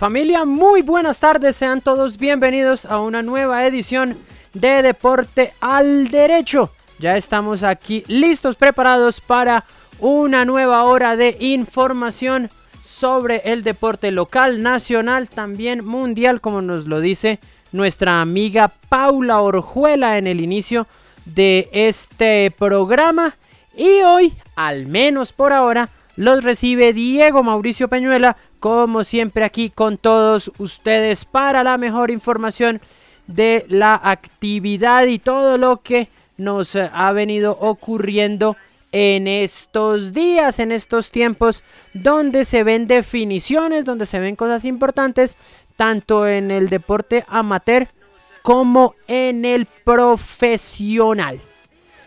Familia, muy buenas tardes, sean todos bienvenidos a una nueva edición de Deporte al Derecho. Ya estamos aquí listos, preparados para una nueva hora de información sobre el deporte local, nacional, también mundial, como nos lo dice nuestra amiga Paula Orjuela en el inicio de este programa. Y hoy, al menos por ahora, los recibe Diego Mauricio Peñuela como siempre aquí con todos ustedes para la mejor información de la actividad y todo lo que nos eh, ha venido ocurriendo en estos días, en estos tiempos, donde se ven definiciones, donde se ven cosas importantes, tanto en el deporte amateur como en el profesional.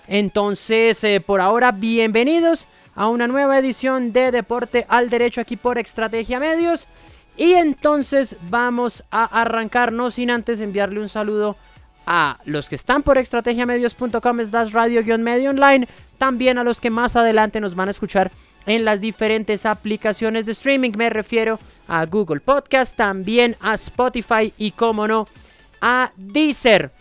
Entonces, eh, por ahora, bienvenidos a una nueva edición de Deporte al Derecho aquí por Estrategia Medios. Y entonces vamos a arrancarnos sin antes enviarle un saludo a los que están por estrategiamedios.com slash radio-medio online, también a los que más adelante nos van a escuchar en las diferentes aplicaciones de streaming. Me refiero a Google Podcast, también a Spotify y, como no, a Deezer.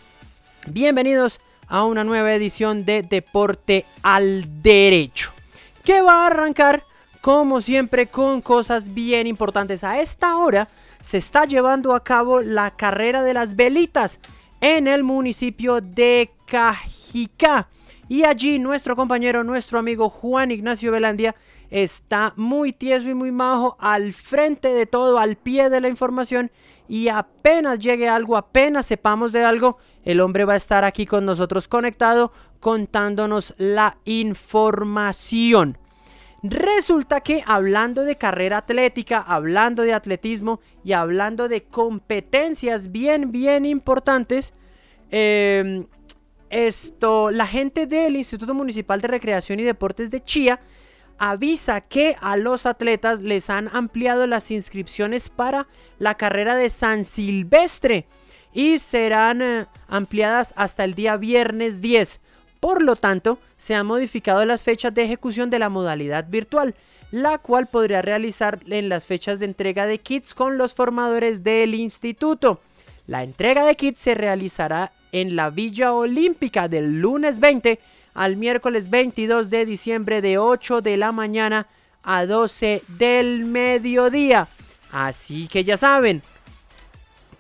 Bienvenidos a una nueva edición de Deporte al Derecho que va a arrancar como siempre con cosas bien importantes. A esta hora se está llevando a cabo la carrera de las velitas en el municipio de Cajicá. Y allí nuestro compañero, nuestro amigo Juan Ignacio Velandia está muy tieso y muy majo al frente de todo, al pie de la información. Y apenas llegue algo, apenas sepamos de algo, el hombre va a estar aquí con nosotros conectado contándonos la información. Resulta que hablando de carrera atlética, hablando de atletismo y hablando de competencias bien, bien importantes, em, esto, la gente del Instituto Municipal de Recreación y Deportes de Chía avisa que a los atletas les han ampliado las inscripciones para la carrera de San Silvestre y serán eh, ampliadas hasta el día viernes 10. Por lo tanto, se han modificado las fechas de ejecución de la modalidad virtual, la cual podría realizar en las fechas de entrega de kits con los formadores del instituto. La entrega de kits se realizará en la Villa Olímpica del lunes 20 al miércoles 22 de diciembre de 8 de la mañana a 12 del mediodía. Así que ya saben,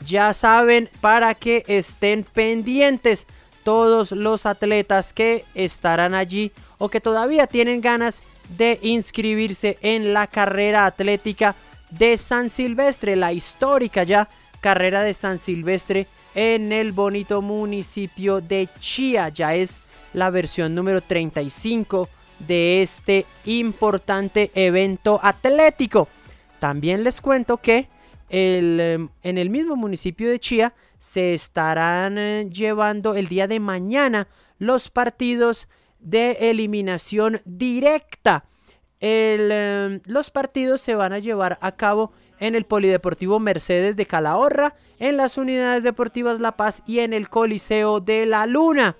ya saben para que estén pendientes todos los atletas que estarán allí o que todavía tienen ganas de inscribirse en la carrera atlética de San Silvestre, la histórica ya carrera de San Silvestre en el bonito municipio de Chía. Ya es la versión número 35 de este importante evento atlético. También les cuento que Em, en el mismo municipio de Chía se estarán eh, llevando el día de mañana los partidos de eliminación directa. Em, los partidos se van a llevar a cabo en el Polideportivo Mercedes de Calahorra, en las unidades deportivas La Paz y en el Coliseo de la Luna.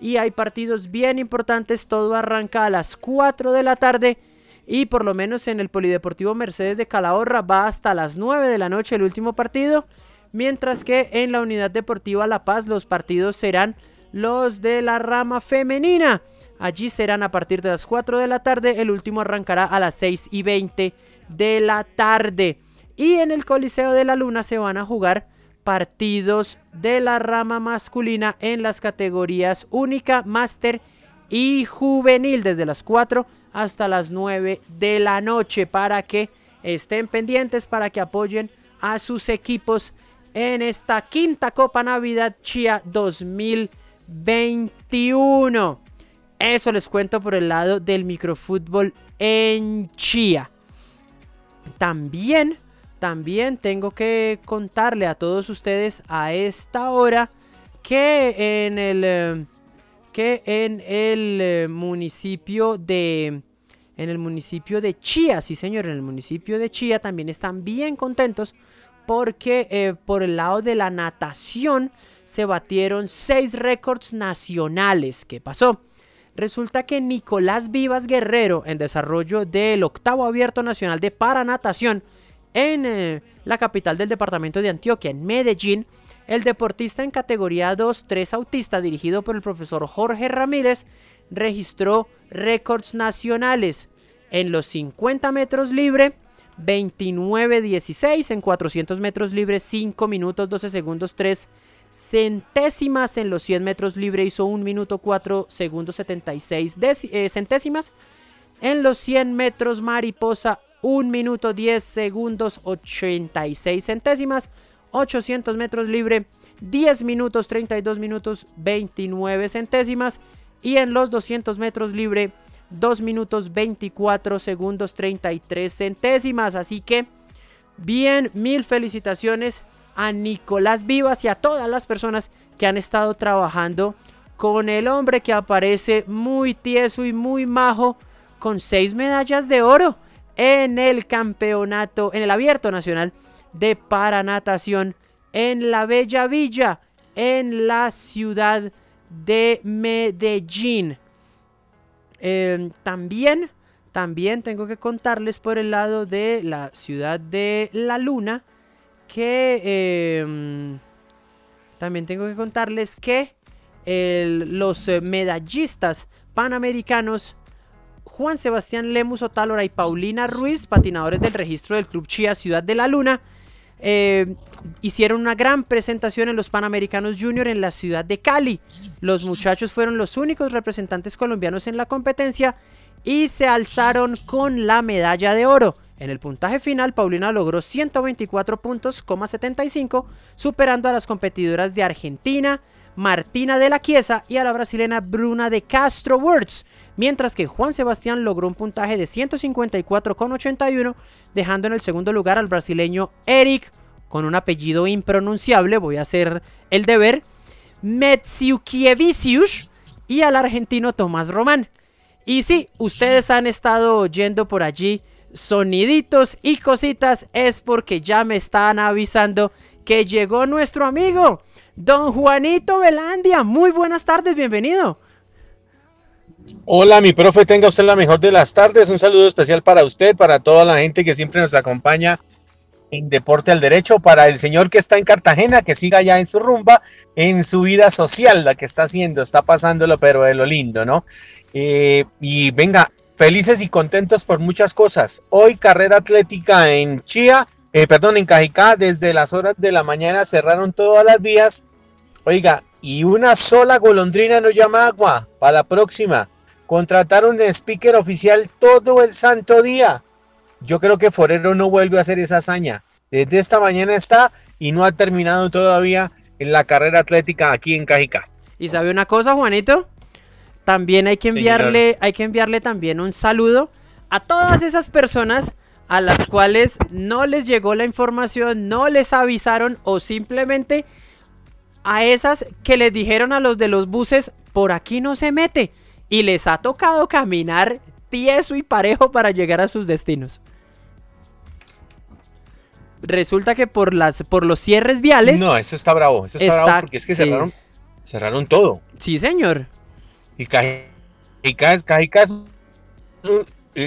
Y hay partidos bien importantes, todo arranca a las 4 de la tarde y por lo menos en el Polideportivo Mercedes de Calahorra va hasta las 9 de la noche el último partido, mientras que en la Unidad Deportiva La Paz los partidos serán los de la rama femenina. Allí serán a partir de las 4 de la tarde, el último arrancará a las 6 y 20 de la tarde. Y en el Coliseo de la Luna se van a jugar partidos de la rama masculina en las categorías única, máster y juvenil desde las 4 hasta las 9 de la noche para que estén pendientes, para que apoyen a sus equipos en esta quinta Copa Navidad Chia 2021. Eso les cuento por el lado del microfútbol en Chía. También, también tengo que contarle a todos ustedes a esta hora que en el, eh, que en el eh, municipio de... En el municipio de Chía, sí señor, en el municipio de Chía también están bien contentos porque eh, por el lado de la natación se batieron seis récords nacionales. ¿Qué pasó? Resulta que Nicolás Vivas Guerrero, en desarrollo del octavo abierto nacional de paranatación en la capital del departamento de Antioquia, en Medellín, el deportista en categoría 2-3 autista, dirigido por el profesor Jorge Ramírez, registró récords nacionales en los 50 metros libre, 29-16 en 400 metros libre, 5 minutos 12 segundos 3 centésimas en los 100 metros libre, hizo 1 minuto 4 segundos 76 eh, centésimas. En los 100 metros mariposa, 1 minuto 10 segundos 86 centésimas. 800 metros libre, 10 minutos 32 minutos 29 centésimas. Y en los 200 metros libre, 2 minutos 24 segundos 33 centésimas. Así que, bien, mil felicitaciones a Nicolás Vivas y a todas las personas que han estado trabajando con el hombre que aparece muy tieso y muy majo con seis medallas de oro en el campeonato, en el abierto nacional de paranatación en la Bella Villa, en la ciudad de Medellín. Em, también, también tengo que contarles por el lado de la ciudad de La Luna que em, también tengo que contarles que los medallistas panamericanos Juan Sebastián Lemus Otálora y Paulina Ruiz, patinadores del registro del Club Chía Ciudad de la Luna, eh, hicieron una gran presentación en los Panamericanos Junior en la ciudad de Cali. Los muchachos fueron los únicos representantes colombianos en la competencia y se alzaron con la medalla de oro. En el puntaje final, Paulina logró 124 puntos, 75, superando a las competidoras de Argentina, Martina de la Chiesa y a la brasileña Bruna de Castro Words, mientras que Juan Sebastián logró un puntaje de 154,81, dejando en el segundo lugar al brasileño Eric, con un apellido impronunciable, voy a hacer el deber, Metsiukievicius, y al argentino Tomás Román. Y sí, ustedes han estado oyendo por allí soniditos y cositas, es porque ya me están avisando que llegó nuestro amigo, don Juanito Velandia. Muy buenas tardes, bienvenido. Hola, mi profe, tenga usted la mejor de las tardes. Un saludo especial para usted, para toda la gente que siempre nos acompaña en Deporte al Derecho, para el señor que está en Cartagena, que siga ya en su rumba, en su vida social, la que está haciendo, está pasándolo, pero de lo lindo, ¿no? Eh, y venga, felices y contentos por muchas cosas. Hoy carrera atlética en Chía, eh, perdón, en Cajicá, desde las horas de la mañana cerraron todas las vías. Oiga, y una sola golondrina no llama agua. Para la próxima, contrataron de speaker oficial todo el santo día. Yo creo que Forero no vuelve a hacer esa hazaña. Desde esta mañana está y no ha terminado todavía en la carrera atlética aquí en Cajicá. ¿Y sabe una cosa, Juanito? También hay que enviarle, hay que enviarle también un saludo a todas esas personas a las cuales no les llegó la información, no les avisaron o simplemente a esas que les dijeron a los de los buses, por aquí no se mete. Y les ha tocado caminar tieso y parejo para llegar a sus destinos. Resulta que por, las, por los cierres viales... No, eso está bravo, eso está, bravo porque es que cerraron, cerraron todo. Sí, señor. Y Cajicá, Cajicá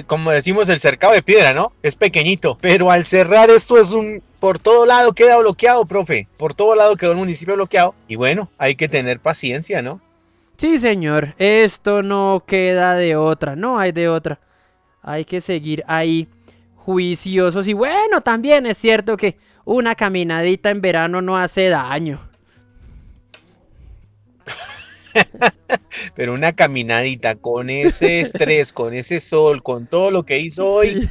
como decimos, el cercado de piedra, ¿no? Es pequeñito, pero al cerrar esto es un... Por todo lado queda bloqueado, profe. Por todo lado quedó el municipio bloqueado. Y bueno, hay que tener paciencia, ¿no? Sí, señor. Esto no queda de otra. No hay de otra. Hay que seguir ahí juiciosos. Y bueno, también es cierto que una caminadita en verano no hace daño. Pero una caminadita con ese estrés, con ese sol, con todo lo que hizo hoy,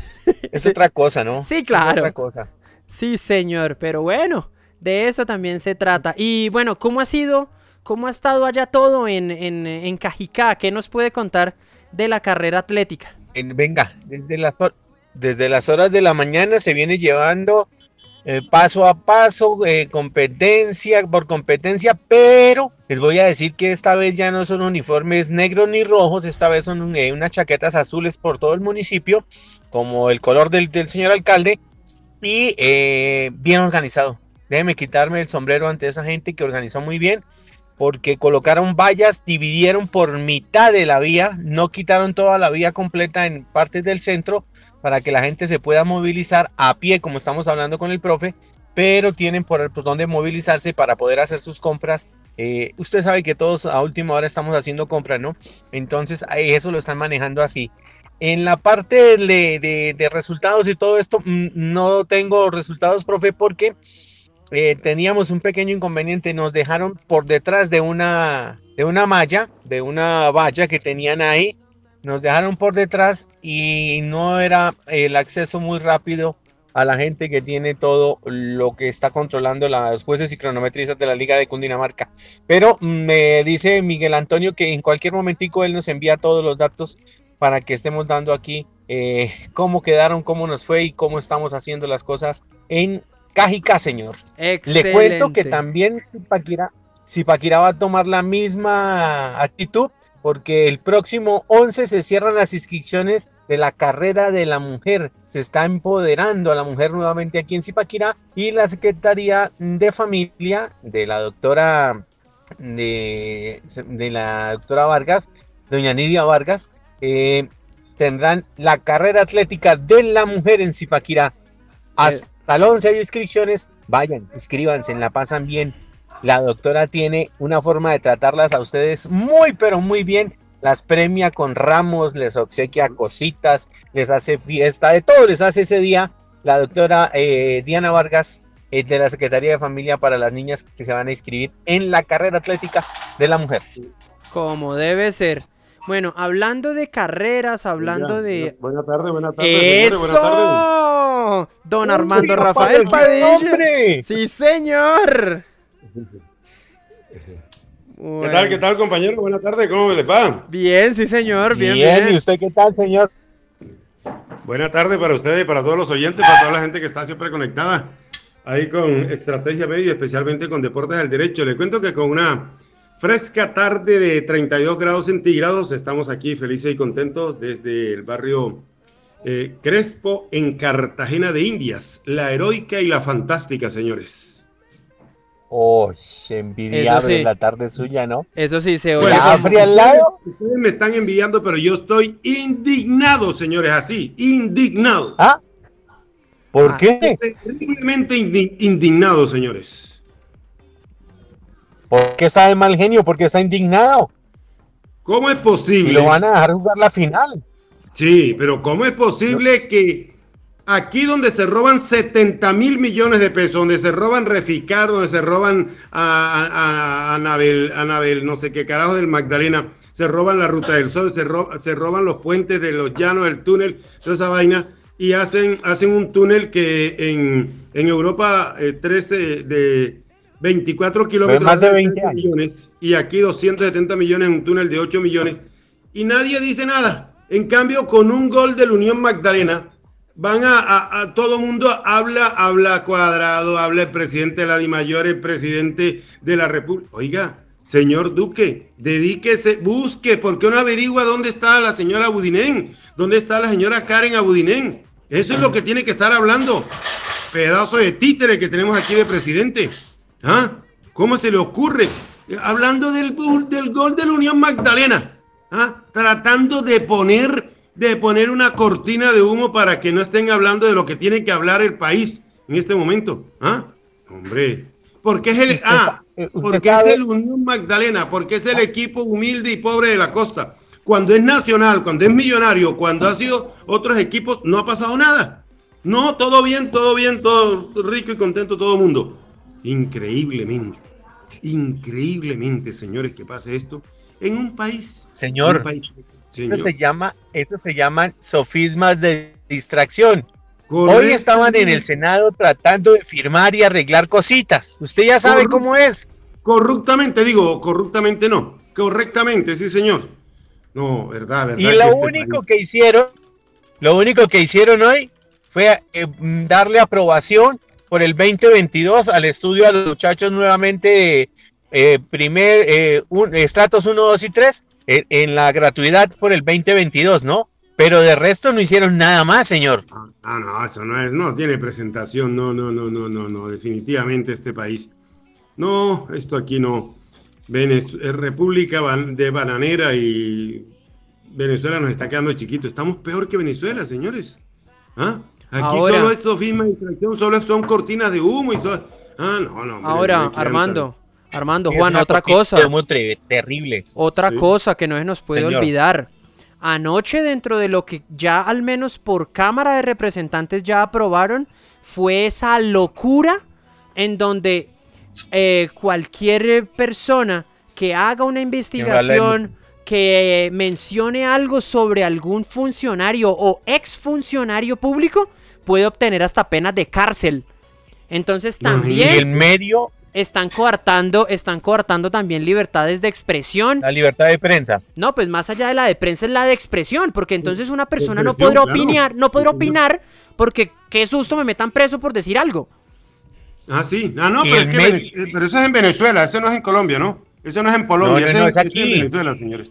es otra cosa, ¿no? Sí, claro. Es otra cosa. Sí, señor, pero bueno, de eso también se trata. Y bueno, ¿cómo ha sido? ¿cómo ha estado allá todo en, en, en Cajicá? ¿Qué nos puede contar de la carrera atlética? venga, desde las, desde las horas de la mañana se viene llevando eh, paso a paso, eh, competencia por competencia, pero les voy a decir que esta vez ya no son uniformes negros ni rojos, esta vez son eh, unas chaquetas azules por todo el municipio, como el color del, del señor alcalde, y bien organizado. Déjeme quitarme el sombrero ante esa gente que organizó muy bien porque colocaron vallas, dividieron por mitad de la vía, no quitaron toda la vía completa en partes del centro para que la gente se pueda movilizar a pie, como estamos hablando con el profe, pero tienen por, por donde movilizarse para poder hacer sus compras. Eh, usted sabe que todos a última hora estamos haciendo compras, ¿no? Entonces eso lo están manejando así. En la parte de, de resultados y todo esto, mm, no tengo resultados, profe, porque eh, teníamos un pequeño inconveniente, nos dejaron por detrás de una, de una malla, de una valla que tenían ahí, nos dejaron por detrás y no era el acceso muy rápido a la gente que tiene todo lo que está controlando las jueces y cronometristas de la Liga de Cundinamarca. Pero me dice Miguel Antonio que en cualquier momentico él nos envía todos los datos para que estemos dando aquí eh, cómo quedaron, cómo nos fue y cómo estamos haciendo las cosas en Cajica, señor. Le cuento que también Zipaquirá, va a tomar la misma actitud porque el próximo 11 se cierran las inscripciones de la carrera de la mujer. Se está empoderando a la mujer nuevamente aquí en Zipaquirá y la Secretaría de Familia de la doctora de, la doctora Vargas, doña Nidia Vargas, eh, tendrán la carrera atlética de la mujer en Zipaquirá. Hasta Salón, si hay inscripciones, vayan, inscríbanse, la pasan bien. La doctora tiene una forma de tratarlas a ustedes muy, pero muy bien. Las premia con ramos, les obsequia cositas, les hace fiesta, de todo les hace ese día. La doctora eh, Diana Vargas eh, de la Secretaría de Familia para las niñas que se van a inscribir en la carrera atlética de la mujer. Como debe ser. Bueno, hablando de carreras, hablando de. Buena tarde, buena tarde. ¡Eso! buena tarde. Don Armando Rafael Padilla. Sí, señor. ¿Qué tal, qué tal, compañero? Buena tarde, ¿cómo le va? Bien, sí, señor. Bien, bien. ¿Y usted qué tal, señor? Buena tarde para ustedes y para todos los oyentes, para toda la gente que está siempre conectada ahí con Estrategia Medio, especialmente con Deportes del Derecho. Le cuento que con una Fresca tarde de 32 grados centígrados. Estamos aquí felices y contentos desde el barrio eh, Crespo en Cartagena de Indias. La heroica y la fantástica, señores. Oh, envidiable la tarde suya, ¿no? Eso sí, se oye. al lado? Ustedes me están envidiando, pero yo estoy indignado, señores, así, indignado. ¿Ah? ¿Por ah. qué? Terriblemente indignado, señores. ¿Por qué está de mal genio? Porque está indignado. ¿Cómo es posible? Y lo van a dejar jugar la final. Sí, pero ¿cómo es posible que aquí donde se roban 70 mil millones de pesos, donde se roban Reficar, donde se roban a, Anabel, Anabel, no sé qué carajo del Magdalena, se roban la Ruta del Sol, se, se roban los puentes de los llanos, el túnel, toda esa vaina, y hacen, hacen un túnel que en, Europa 13 eh, de 24 kilómetros más de 20 millones y aquí 270 millones en un túnel de 8 millones y nadie dice nada. En cambio, con un gol de la Unión Magdalena, van a, todo mundo habla, habla cuadrado, habla el presidente de la DIMAYOR, el presidente de la República. Oiga, señor Duque, dedíquese, busque, ¿por qué no averigua dónde está la señora Budinén? ¿Dónde está la señora Karen Abudinén? Eso es lo que tiene que estar hablando. Pedazo de títere que tenemos aquí de presidente. ¿Ah? ¿Cómo se le ocurre? Hablando del, del gol de la Unión Magdalena, ¿ah? tratando de poner, de poner una cortina de humo para que no estén hablando de lo que tiene que hablar el país en este momento. ¿Ah? Hombre, porque es el, ah, porque es el Unión Magdalena, porque es el equipo humilde y pobre de la costa. Cuando es nacional, cuando es millonario, cuando ha sido otros equipos, no ha pasado nada. No, todo bien, todo bien, todo rico y contento todo el mundo. Increíblemente, increíblemente, señores, que pase esto en un país. Señor, Eso se llama, eso se llama sofismas de distracción. Hoy estaban en el Senado tratando de firmar y arreglar cositas. Usted ya sabe cómo es. corruptamente, digo, corruptamente no, correctamente, sí señor. No, verdad, verdad. Y lo este único que hicieron, lo único que hicieron hoy fue eh, darle aprobación por el 2022 al estudio a los muchachos nuevamente de eh, primer, eh, estratos 1, 2 y 3 en la gratuidad por el 2022, ¿no? Pero de resto no hicieron nada más, señor. Ah, no, eso no es, no tiene presentación, no, no, no, no, no, no, definitivamente este país. No, esto aquí no. es República de Bananera y Venezuela nos está quedando chiquito. Estamos peor que Venezuela, señores. ¿Ah? Aquí solo esto firma distracción, solo son cortinas de humo y todo. Ah, no, no. Ahora, Armando, Armando, Juan, otra cosa. Terrible. Otra cosa que no se nos puede olvidar anoche dentro de lo que ya al menos por Cámara de Representantes ya aprobaron fue esa locura en donde eh, cualquier persona que haga una investigación, que mencione algo sobre algún funcionario o exfuncionario público, puede obtener hasta penas de cárcel. Entonces también... Y el medio están coartando, están coartando también libertades de expresión. La libertad de prensa. No, pues más allá de la de prensa es la de expresión, porque entonces una persona no podrá opinar, no podrá opinar porque qué susto me metan preso por decir algo. Ah, sí. Ah, no, pero, eso es en Venezuela, eso no es en Colombia, ¿no? Eso no es en Colombia, eso, es, en Venezuela, señores.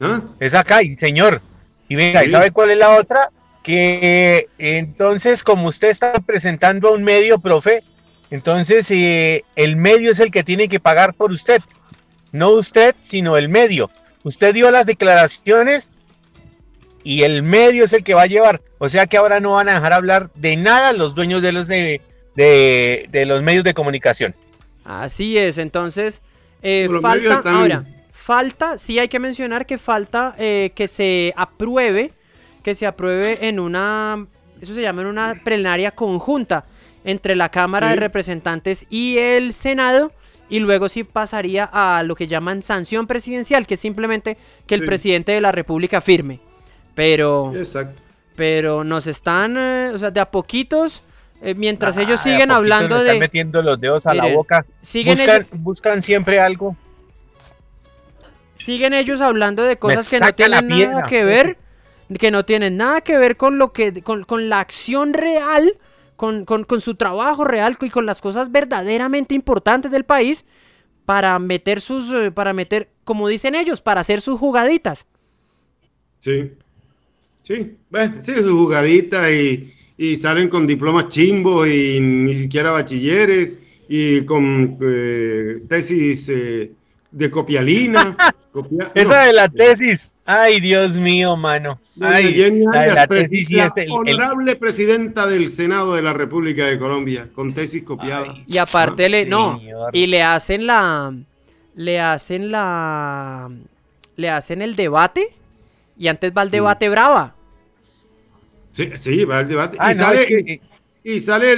¿Ah? Es acá, señor. Y venga, ¿y sabe cuál es la otra? Que entonces, como usted está presentando a un medio, profe, entonces, eh, el medio es el que tiene que pagar por usted. No usted, sino el medio. Usted dio las declaraciones y el medio es el que va a llevar. O sea que ahora no van a dejar hablar de nada los dueños de los, de, los medios de comunicación. Así es, entonces, eh, falta, ahora, falta, sí hay que mencionar que falta eh, que se apruebe, que se apruebe en una, eso se llama en una plenaria conjunta entre la Cámara de Representantes y el Senado. Y luego sí pasaría a lo que llaman sanción presidencial, que es simplemente que el presidente de la República firme. Pero. Exacto. Pero nos están, eh, o sea, de a poquitos. Eh, mientras ah, ellos siguen hablando de. Están metiendo los dedos a la boca. Siguen buscan, buscan siempre algo. Siguen ellos hablando de cosas que no tienen nada que ver. Que no tienen nada que ver con lo que. con, con la acción real con, su trabajo real y con las cosas verdaderamente importantes del país para meter sus, eh, para meter, como dicen ellos, para hacer sus jugaditas. Sí, sí, bueno, sí, sus jugaditas y, salen con diplomas chimbos y ni siquiera bachilleres y con eh, tesis eh, de copialina. Esa de la tesis. Ay, Dios mío, mano. Ay, la, de la tesis la honorable presidenta del Senado de la República de Colombia, con tesis copiada. y aparte le, no, y le hacen la, le hacen la, le hacen el debate y antes va el debate brava. Sí, sí, va el debate. y, sale, y, sale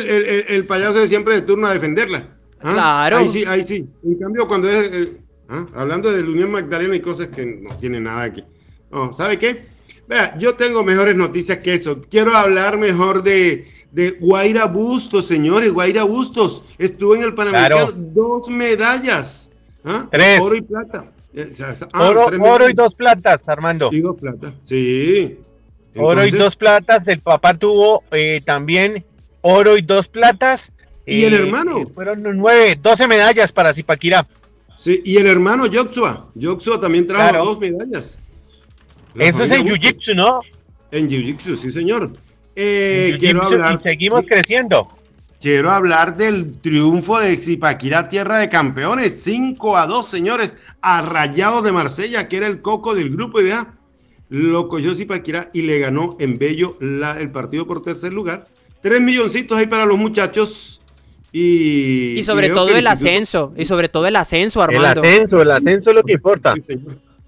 el, payaso de siempre de turno a defenderla. ¿Ah? Claro. Ahí sí, ahí sí. En cambio, cuando es ¿Ah? Hablando de la Unión Magdalena y cosas que no tienen nada aquí. No, ¿sabe qué? Vea, yo tengo mejores noticias que eso. Quiero hablar mejor de, de Guaira Bustos, señores. Guaira Bustos estuvo en el Panamericano dos medallas. ¿ah? Tres. Oro y plata. Eh, ah, oro, y dos platas, Armando. Sí, dos platas. Sí. oro y dos platas. El papá tuvo eh, también oro y dos platas. ¿Y el hermano? Fueron nueve, doce medallas para Zipaquirá. Sí, y el hermano Joshua. Joshua también trajo dos medallas. Eso es en Jiu-Jitsu, ¿no? En Jiu-Jitsu, sí, señor. Eh, quiero hablar, y seguimos creciendo. Quiero hablar del triunfo de Zipaquirá, tierra de campeones. 5 a 2, señores, a de Marsella, que era el coco del grupo. Y vea, lo cogió Zipaquirá y le ganó en Bello el partido por tercer lugar. Tres milloncitos ahí para los muchachos y, sobre todo el ascenso, y sobre todo el ascenso, Armando. El ascenso, el ascenso es lo que importa.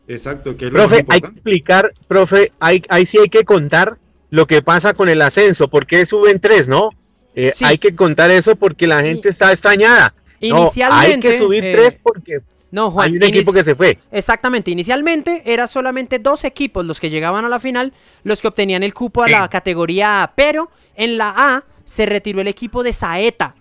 Exacto. Que profe, hay que explicar, profe, hay, ahí sí hay que contar lo que pasa con el ascenso, porque suben tres, ¿no? Eh, hay que contar eso porque la gente está extrañada. Inicialmente, hay que subir tres eh, porque no, Juan, hay un equipo que se fue. Exactamente, inicialmente era solamente dos equipos los que llegaban a la final, los que obtenían el cupo a la categoría A, pero en la A se retiró el equipo de Saeta,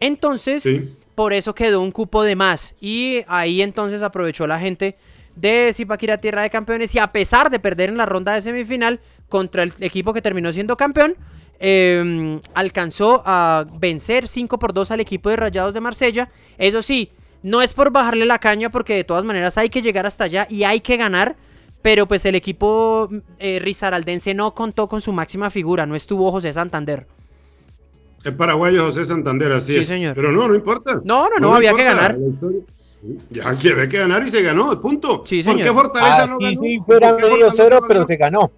entonces, por eso quedó un cupo de más. Y ahí entonces aprovechó la gente de Zipaquira Tierra de Campeones y a pesar de perder en la ronda de semifinal contra el equipo que terminó siendo campeón, em, alcanzó a vencer 5 por 2 al equipo de Rayados de Marsella. Eso sí, no es por bajarle la caña porque de todas maneras hay que llegar hasta allá y hay que ganar. Pero pues el equipo eh, Rizaraldense no contó con su máxima figura, no estuvo José Santander. El paraguayo José Santander, así es. Señor. Pero no, no importa. No, no, no, había que ganar. Ya había que ganar y se ganó, punto. Sí, señor. ¿Por qué Fortaleza ah, no sí, ganó? Sí, fuera medio cero, pero se ganó.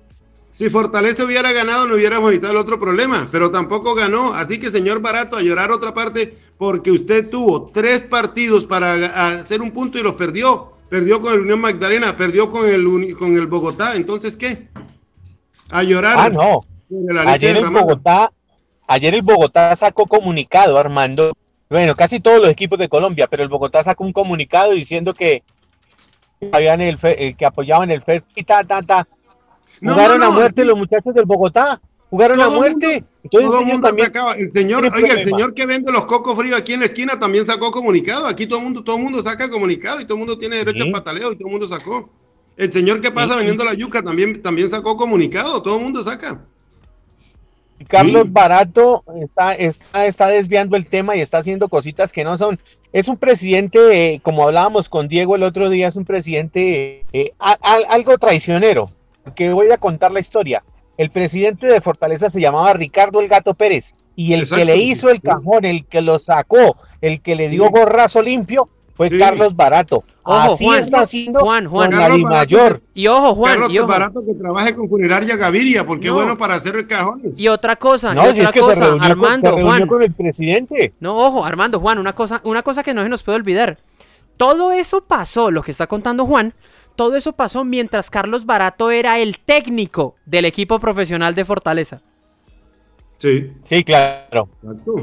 Si Fortaleza hubiera ganado, no hubiéramos evitado el otro problema, pero tampoco ganó. Así que, señor Barato, a llorar otra parte, porque usted tuvo tres partidos para hacer un punto y los perdió. Perdió con el Unión Magdalena, perdió con el, con el Bogotá. Entonces, ¿qué? A llorar. Ah, no. Ayer el Bogotá, ayer el Bogotá sacó comunicado, Armando. Bueno, casi todos los equipos de Colombia, pero el Bogotá sacó un comunicado diciendo que habían el eh, que apoyaban el FED y ta ta ta Jugaron a muerte los muchachos del Bogotá. Jugaron a muerte. todo el mundo sacaba. El señor, oiga, el señor que vende los cocos fríos aquí en la esquina también sacó comunicado. Aquí todo el mundo, todo el mundo saca comunicado y todo el mundo tiene derecho a pataleo y todo el mundo sacó. El señor que pasa vendiendo la yuca también, también sacó comunicado. Todo el mundo saca. Carlos Barato está, está, está, desviando el tema y está haciendo cositas que no son. Es un presidente, como hablábamos con Diego el otro día, es un presidente eh, algo traicionero que voy a contar la historia. El presidente de Fortaleza se llamaba Ricardo el Gato Pérez y el que le hizo el cajón, el que lo sacó, el que le dio gorrazo limpio fue Carlos Barato. Así está haciendo Juan, Juan, Mayor. Y ojo, Juan, Carlos y ojo. Barato que trabaje con Funeraria Gaviria, porque es bueno para hacer cajones. Y otra cosa, no, y si otra es que cosa, se Armando, con, se Juan. con el presidente. No, ojo, Armando, Juan, una cosa, una cosa que no se nos puede olvidar. Todo eso pasó, lo que está contando Juan, todo eso pasó mientras Carlos Barato era el técnico del equipo profesional de Fortaleza. Sí. Sí, claro.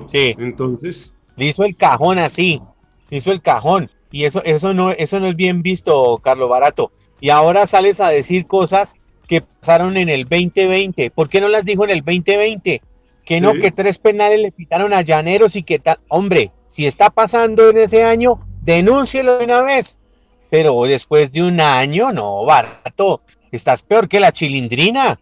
Sí. Entonces. Le hizo el cajón así. Hizo el cajón. Y eso, eso, no, eso no es bien visto, Carlos Barato. Y ahora sales a decir cosas que pasaron en el 2020. ¿Por qué no las dijo en el 2020? Que no, que tres penales le quitaron a Llaneros y que tal. Hombre, si está pasando en ese año, denúncielo de una vez. Pero después de un año, no, barato. Estás peor que la chilindrina.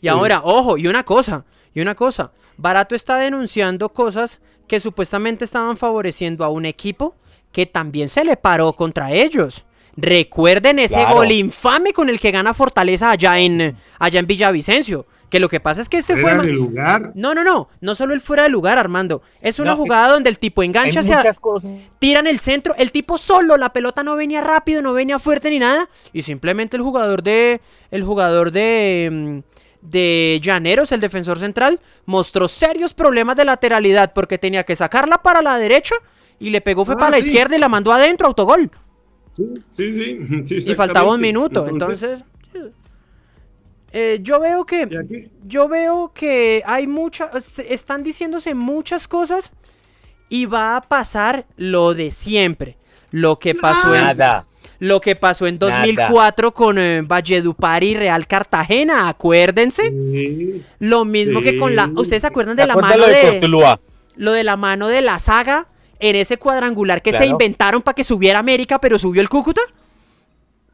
Y ahora, ojo, y una cosa, y una cosa. Barato está denunciando cosas que supuestamente estaban favoreciendo a un equipo que también se le paró contra ellos. Recuerden ese gol infame con el que gana Fortaleza allá en, allá en Villavicencio. Que lo que pasa es que este ¿Fuera fue. de lugar? No, no, no. No solo el fuera de lugar, Armando. Es una jugada donde el tipo engancha hacia. Tiran el centro. El tipo solo. La pelota no venía rápido, no venía fuerte ni nada. Y simplemente el jugador de. El jugador de. De Llaneros, el defensor central, mostró serios problemas de lateralidad porque tenía que sacarla para la derecha y le pegó fue Ah, para la izquierda y la mandó adentro, autogol. Sí, sí, sí. sí, Y faltaba un minuto. Entonces, eh, yo veo que yo veo que hay muchas, están diciéndose muchas cosas y va a pasar lo de siempre. Lo que pasó en, Nada. Lo que pasó en Nada. 2004 con eh, Valledupar y Real Cartagena, acuérdense. Sí. Lo mismo que con la. ¿ustedes se acuerdan de ¿Te la mano lo de lo de la mano de la saga en ese cuadrangular que se inventaron para que subiera América, pero subió el Cúcuta?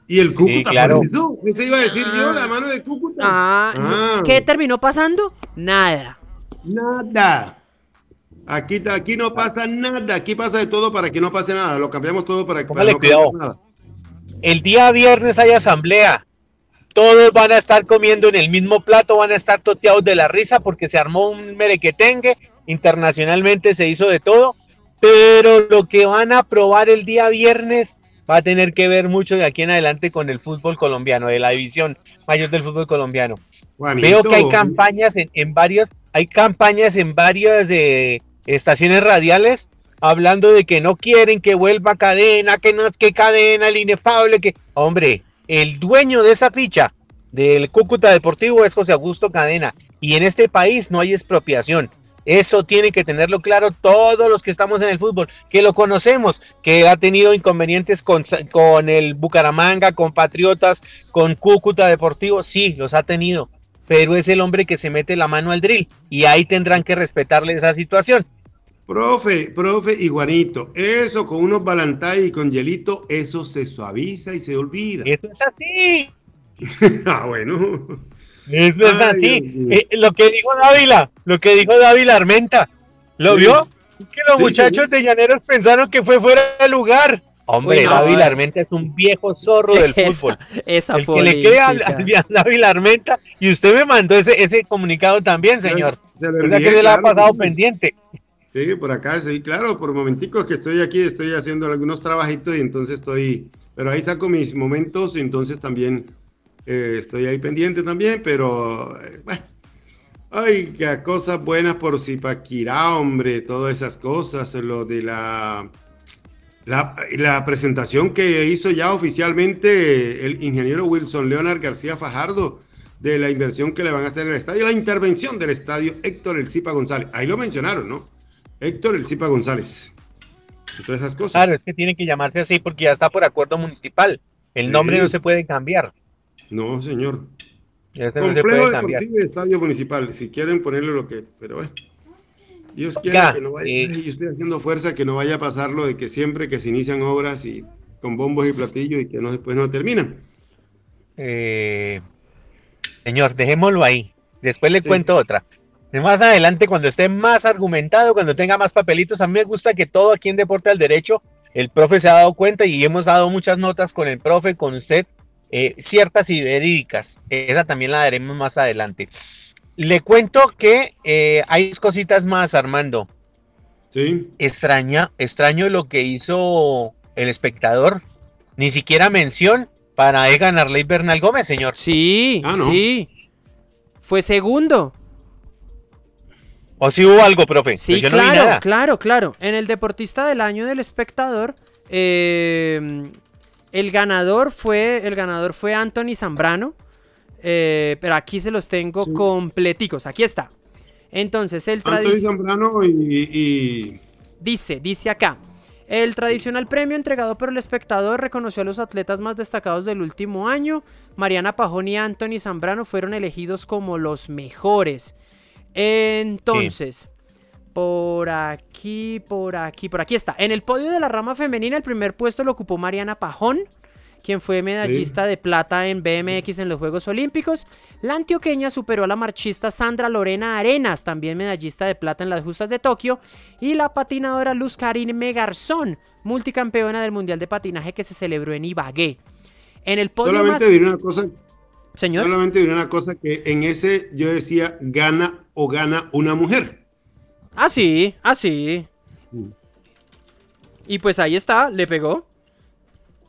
Y el Cúcuta claro. apareció. Ese iba a decir yo, la mano de Cúcuta. Ah, Ah. ¿qué terminó pasando? Nada. Nada. Aquí, aquí no pasa nada. Aquí pasa de todo para que no pase nada. Lo cambiamos todo para que Póngale no pase nada. El día viernes hay asamblea. Todos van a estar comiendo en el mismo plato, van a estar toteados de la risa porque se armó un merequetengue. Internacionalmente se hizo de todo. Pero lo que van a probar el día viernes va a tener que ver mucho de aquí en adelante con el fútbol colombiano, de la división mayor del fútbol colombiano. Juanito, Veo que hay campañas en, en varios, hay campañas en varias eh, estaciones radiales hablando de que no quieren que vuelva cadena, que no es que cadena, el inefable, que hombre, el dueño de esa ficha del Cúcuta Deportivo es José Augusto Cadena y en este país no hay expropiación. Eso tienen que tenerlo claro todos los que estamos en el fútbol, que lo conocemos, que ha tenido inconvenientes con, con el Bucaramanga, con Patriotas, con Cúcuta Deportivo, sí, los ha tenido, pero es el hombre que se mete la mano al drill y ahí tendrán que respetarle esa situación. Profe, profe y Juanito, eso con unos balantay y con hielito, eso se suaviza y se olvida. Eso es así. ah, bueno. Eso es así. Eh, lo que dijo Dávila, lo que dijo Dávila Armenta, ¿lo vio? Que los muchachos de Llaneros pensaron que fue fuera de lugar. Hombre, Dávila Armenta es un viejo zorro del fútbol. Esa El que le queda a Dávila Armenta. Y usted me mandó ese, ese comunicado también, señor. Se, lo envié, que se le ha pasado pendiente. Sí, por acá, sí, claro, por momenticos que estoy aquí, estoy haciendo algunos trabajitos y entonces estoy, pero ahí saco mis momentos y entonces también eh, estoy ahí pendiente también, pero eh, bueno. Ay, qué cosas buenas por Zipaquirá, hombre, todas esas cosas, lo de la, la, presentación que hizo ya oficialmente el ingeniero Wilson Leonard García Fajardo de la inversión que le van a hacer en el estadio, la intervención del estadio Héctor El Zipa González. Ahí lo mencionaron, ¿no? Héctor El Zipa González. Y todas esas cosas. Claro, es que tiene que llamarse así porque ya está por acuerdo municipal. El nombre no se puede cambiar. No, señor. Este Complejo Deportivo y Estadio Municipal, si quieren ponerle lo que, pero bueno. Dios quiera que no vaya, eh, yo estoy haciendo fuerza que no vaya a pasar lo de que siempre que se inician obras y con bombos y platillos y que no después no terminan. Eh, señor, dejémoslo ahí. Después le cuento otra. Más adelante, cuando esté más argumentado, cuando tenga más papelitos, a mí me gusta que todo aquí en Deporte al Derecho, el profe se ha dado cuenta y hemos dado muchas notas con el profe, con usted, eh, ciertas y verídicas. Esa también la daremos más adelante. Le cuento que eh, hay cositas más, Armando. Sí. Extraña, extraño lo que hizo el espectador. Ni siquiera mención para Egan Arley Bernal Gómez, señor. Sí, ah, sí. Fue segundo. ¿O si hubo algo, profe? Sí, pues claro, claro, claro. En el deportista del año del espectador, eh, el ganador fue, el ganador fue Anthony Zambrano. Eh, pero aquí se los tengo completicos. Aquí está. Entonces, el Anthony Zambrano y, Dice, dice acá. El tradicional premio entregado por el espectador reconoció a los atletas más destacados del último año. Mariana Pajón y Anthony Zambrano fueron elegidos como los mejores. Entonces, por aquí, por aquí, por aquí está. En el podio de la rama femenina, el primer puesto lo ocupó Mariana Pajón, quien fue medallista de plata en BMX en los Juegos Olímpicos. La antioqueña superó a la marchista Sandra Lorena Arenas, también medallista de plata en las justas de Tokio. Y la patinadora Luz Karin Megarzón, multicampeona del Mundial de Patinaje que se celebró en Ibagué. En el podio Solamente diré una cosa. Señor. Solamente diré una cosa que en ese yo decía gana o gana una mujer. Ah, sí, ah, sí. Mm. Y pues ahí está, le pegó.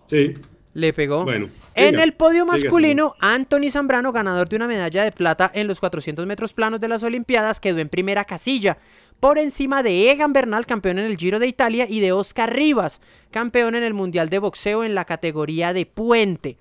Sí. Le pegó. Bueno. En el podio masculino, Anthony Zambrano, ganador de una medalla de plata en los 400 metros planos de las Olimpiadas, quedó en primera casilla, por encima de Egan Bernal, campeón en el Giro de Italia, y de Oscar Rivas, campeón en el Mundial de Boxeo en la categoría de puente.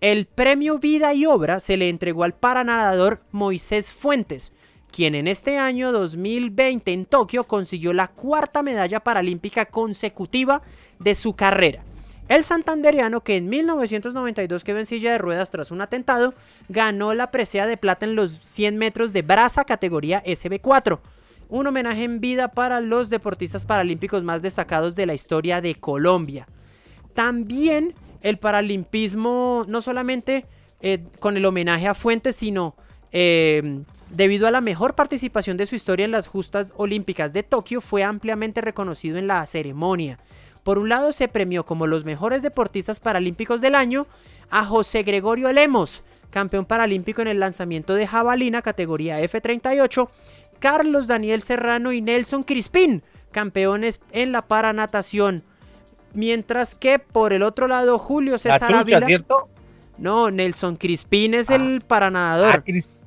El premio Vida y Obra se le entregó al paranadador Moisés Fuentes, quien en este año 2020 en Tokio consiguió la cuarta medalla paralímpica consecutiva de su carrera. El santanderiano, que en 1992 quedó en silla de ruedas tras un atentado, ganó la presea de plata en los 100 metros de braza categoría SB4. Un homenaje en vida para los deportistas paralímpicos más destacados de la historia de Colombia. También el paralimpismo, no solamente eh, con el homenaje a Fuentes, sino eh, Debido a la mejor participación de su historia en las justas olímpicas de Tokio, fue ampliamente reconocido en la ceremonia. Por un lado, se premió como los mejores deportistas paralímpicos del año a José Gregorio Lemos, campeón paralímpico en el lanzamiento de jabalina categoría F38, Carlos Daniel Serrano y Nelson Crispín, campeones en la paranatación. Mientras que por el otro lado, Julio César Ávila. No, Nelson Crispín es el ah. paranadador. Ah,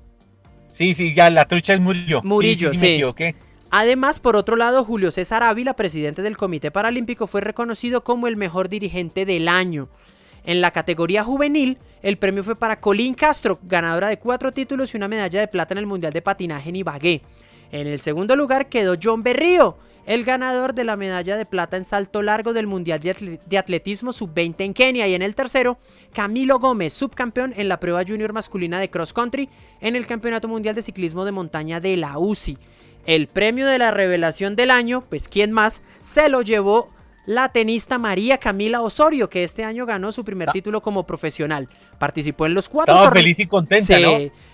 Sí, sí, ya la trucha es Murillo. Murillo, sí. Además, por otro lado, Julio César Ávila, presidente del Comité Paralímpico, fue reconocido como el mejor dirigente del año. En la categoría juvenil, el premio fue para Colín Castro, ganadora de cuatro títulos y una medalla de plata en el Mundial de Patinaje en Ibagué. En el segundo lugar quedó John Berrío, el ganador de la medalla de plata en salto largo del Mundial de Atletismo Sub-20 en Kenia. Y en el tercero, Camilo Gómez, subcampeón en la prueba junior masculina de cross country en el Campeonato Mundial de Ciclismo de Montaña de la UCI. el premio de la revelación del año, pues quién más, se lo llevó la tenista María Camila Osorio, que este año ganó su primer ah. título como profesional. Participó en los cuatro torneos. feliz y contenta,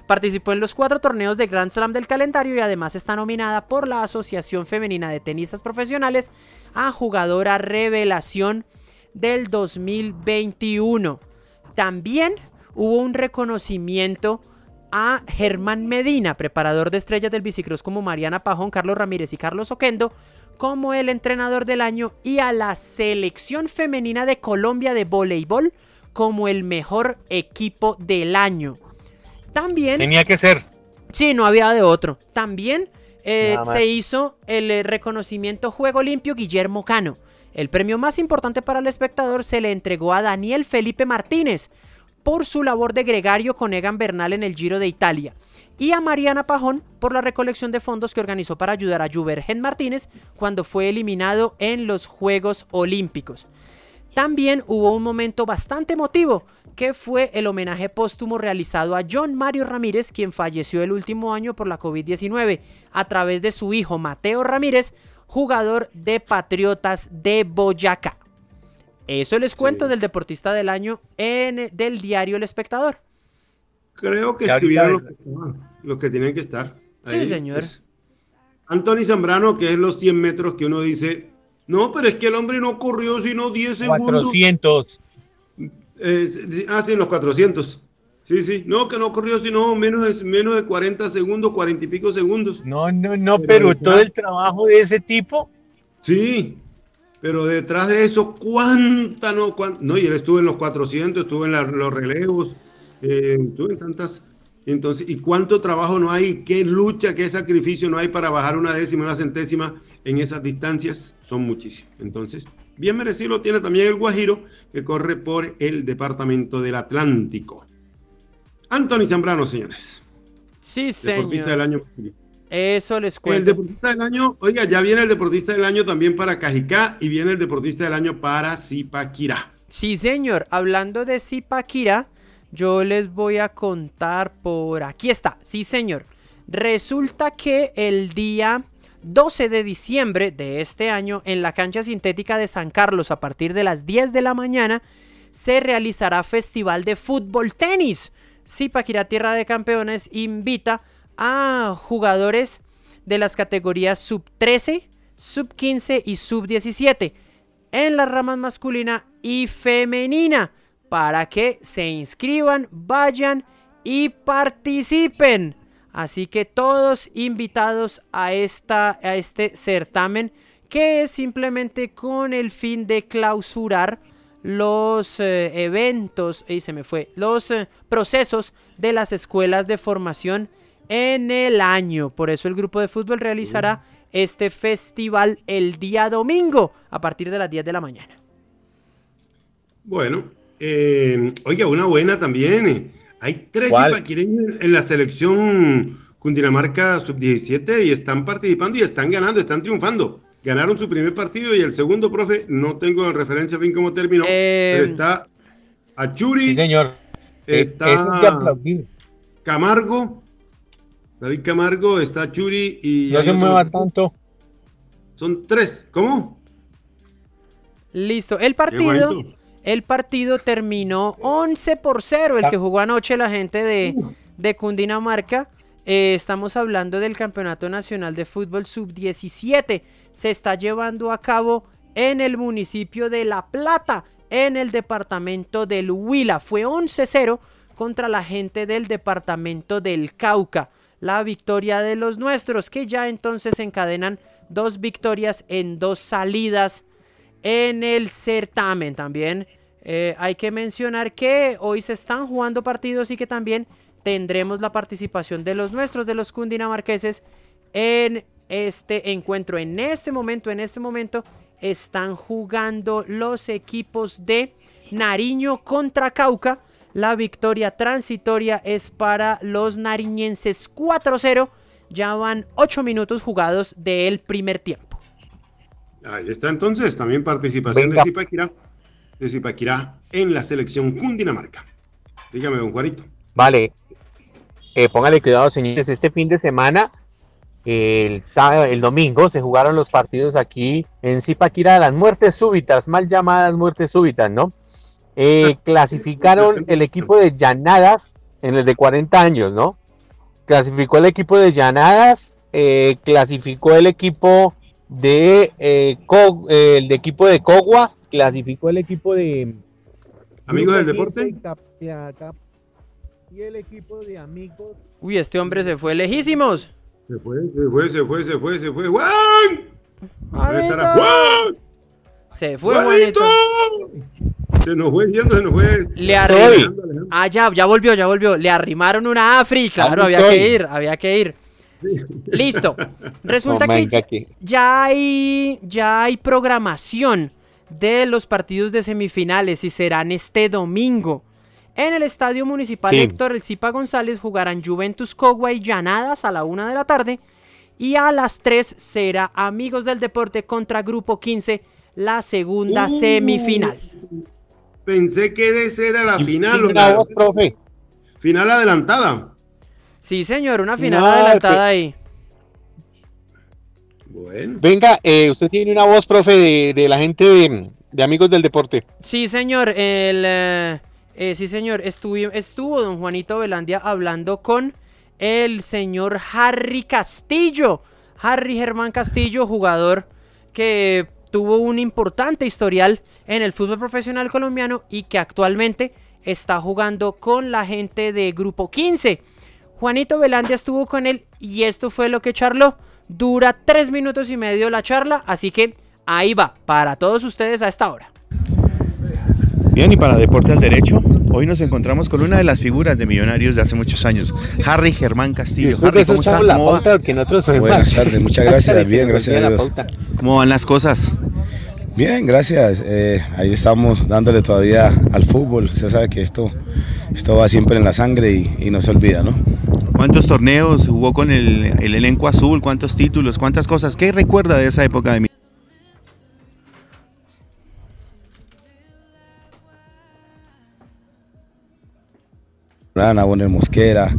Participó en los cuatro torneos de Grand Slam del calendario y además está nominada por la Asociación Femenina de Tenistas Profesionales a jugadora revelación del 2021. También hubo un reconocimiento a Germán Medina, preparador de estrellas del bicicross como Mariana Pajón, Carlos Ramírez y Carlos Oquendo, como el entrenador del año y a la selección femenina de Colombia de voleibol como el mejor equipo del año. También... Tenía que ser. Sí, no había de otro. También eh, se hizo el eh, reconocimiento Juego Limpio Guillermo Cano. El premio más importante para el espectador se le entregó a Daniel Felipe Martínez por su labor de gregario con Egan Bernal en el Giro de Italia y a Mariana Pajón por la recolección de fondos que organizó para ayudar a Juvergen Martínez cuando fue eliminado en los Juegos Olímpicos. También hubo un momento bastante emotivo, que fue el homenaje póstumo realizado a John Mario Ramírez, quien falleció el último año por la COVID-19, a través de su hijo Mateo Ramírez, jugador de Patriotas de Boyacá. Eso les cuento del deportista del año en del diario El Espectador. Creo que estuvieron los que, tienen que estar. sí, señor. Anthony Zambrano, que es los 100 metros que uno dice, no, pero es que el hombre no corrió sino 10 segundos. 400. ah, sí, los 400. Sí, sí, no, que no corrió sino menos de, menos de 40 segundos, 40 y pico segundos. No, no, no, pero todo el trabajo de ese tipo. Sí, pero detrás de eso, ¿cuánta no? no, y él estuvo en los 400, estuvo en los relevos, eh, en tantas. Entonces, ¿y cuánto trabajo no hay? ¿Qué lucha, qué sacrificio no hay para bajar una décima, una centésima en esas distancias? Son muchísimos. Entonces, bien merecido tiene también el Guajiro, que corre por el departamento del Atlántico. Anthony Zambrano, señores. Sí, señor. Deportista del año. Eso les cuento. El deportista del año, oiga, ya viene el deportista del año también para Cajicá y viene el deportista del año para Zipaquirá. Sí, señor. Hablando de Zipaquirá, yo les voy a contar por aquí está. Sí, señor. Resulta que el día 12 de diciembre de este año, en la cancha sintética de San Carlos, a partir de las 10 de la mañana, se realizará Festival de Fútbol Tenis. Zipaquirá Tierra de Campeones invita a jugadores de las categorías sub 13, sub 15 y sub 17 en las ramas masculina y femenina para que se inscriban, vayan y participen. Así que todos invitados a, esta, a este certamen que es simplemente con el fin de clausurar los eh, eventos, y se me fue, los eh, procesos de las escuelas de formación en el año. Por eso el grupo de fútbol realizará este festival el día domingo a partir de las 10 de la mañana. Bueno, eh, oiga, una buena también. Hay tres ipaquireños en la selección Cundinamarca sub-17 y están participando y están ganando, están triunfando. Ganaron su primer partido y el segundo, profe, no tengo en referencia bien cómo terminó, eh, pero está Achuri. Sí, señor. Está Camargo David Camargo, está Churi y... No se mueva tanto. Son tres. ¿Cómo? Listo. El partido... El partido terminó 11 por 0, el que jugó anoche la gente de, de Cundinamarca. Eh, estamos hablando del Campeonato Nacional de Fútbol Sub-17. Se está llevando a cabo en el municipio de La Plata, en el departamento del Huila. Fue 11-0 contra la gente del departamento del Cauca la victoria de los nuestros, que ya entonces encadenan dos victorias en dos salidas en el certamen. También eh, hay que mencionar que hoy se están jugando partidos y que también tendremos la participación de los nuestros, de los cundinamarqueses, en este encuentro. En este momento, en este momento, están jugando los equipos de Nariño contra Cauca la victoria transitoria es para los nariñenses 4-0. Ya van 8 minutos jugados del primer tiempo. Ahí está entonces también participación de Zipaquirá, de Zipaquirá en la selección Cundinamarca. Dígame, don Juanito. Vale. Eh, póngale cuidado, señores. Este fin de semana el, sábado, el domingo se jugaron los partidos aquí en Zipaquira, las muertes súbitas, mal llamadas muertes súbitas, ¿no? Eh, clasificaron el equipo de Llanadas en el de 40 años, ¿no? Clasificó el equipo de Llanadas, eh, clasificó el equipo de eh, el equipo de Cogua, clasificó el equipo de Amigos del deporte. Y el equipo de amigos. Uy, este hombre se fue lejísimos. Se fue, se fue, se fue, se fue, se fue. ¡Juan! ¡Juan! Se fue, Juanito. Se nos fue yendo, se nos fue. Le arrimaron. Ah, ya, ya volvió, ya volvió. Le arrimaron una África. Claro, había que ir, había que ir. Listo. Resulta que ya hay, ya hay programación de los partidos de semifinales y serán este domingo. En el Estadio Municipal Héctor El Cipa González jugarán Juventus Cogua y Llanadas a la una de la tarde. Y a las 3 será Amigos del Deporte contra Grupo 15, la segunda uh. semifinal. Pensé que esa era la final. Final adelantada. Sí, señor, una final adelantada ahí. Bueno. Venga, eh, usted tiene una voz, profe, de, la gente de, Amigos del Deporte. Sí, señor. El, eh, eh, sí, señor. Estuvo, estuvo don Juanito Velandia hablando con el señor Harry Castillo. Harry Germán Castillo, jugador que tuvo un importante historial en el fútbol profesional colombiano y que actualmente está jugando con la gente de Grupo 15. Juanito Velandia estuvo con él y esto fue lo que charló. Dura tres minutos y medio la charla, así que ahí va, para todos ustedes a esta hora. Bien, y para Deporte al Derecho, hoy nos encontramos con una de las figuras de Millonarios de hace muchos años, Harry Germán Castillo. Harry, ¿cómo? La pauta porque nosotros Buenas tardes, muchas gracias, bien, gracias a Dios. ¿Cómo van las cosas? Bien, gracias. Eh, ahí estamos dándole todavía al fútbol. Usted sabe que esto, esto va siempre en la sangre y, y no se olvida, ¿no? ¿Cuántos torneos jugó con el, elenco azul? ¿Cuántos títulos? ¿Cuántas cosas? ¿Qué recuerda de esa época de mi? Ana Bonner Mosquera,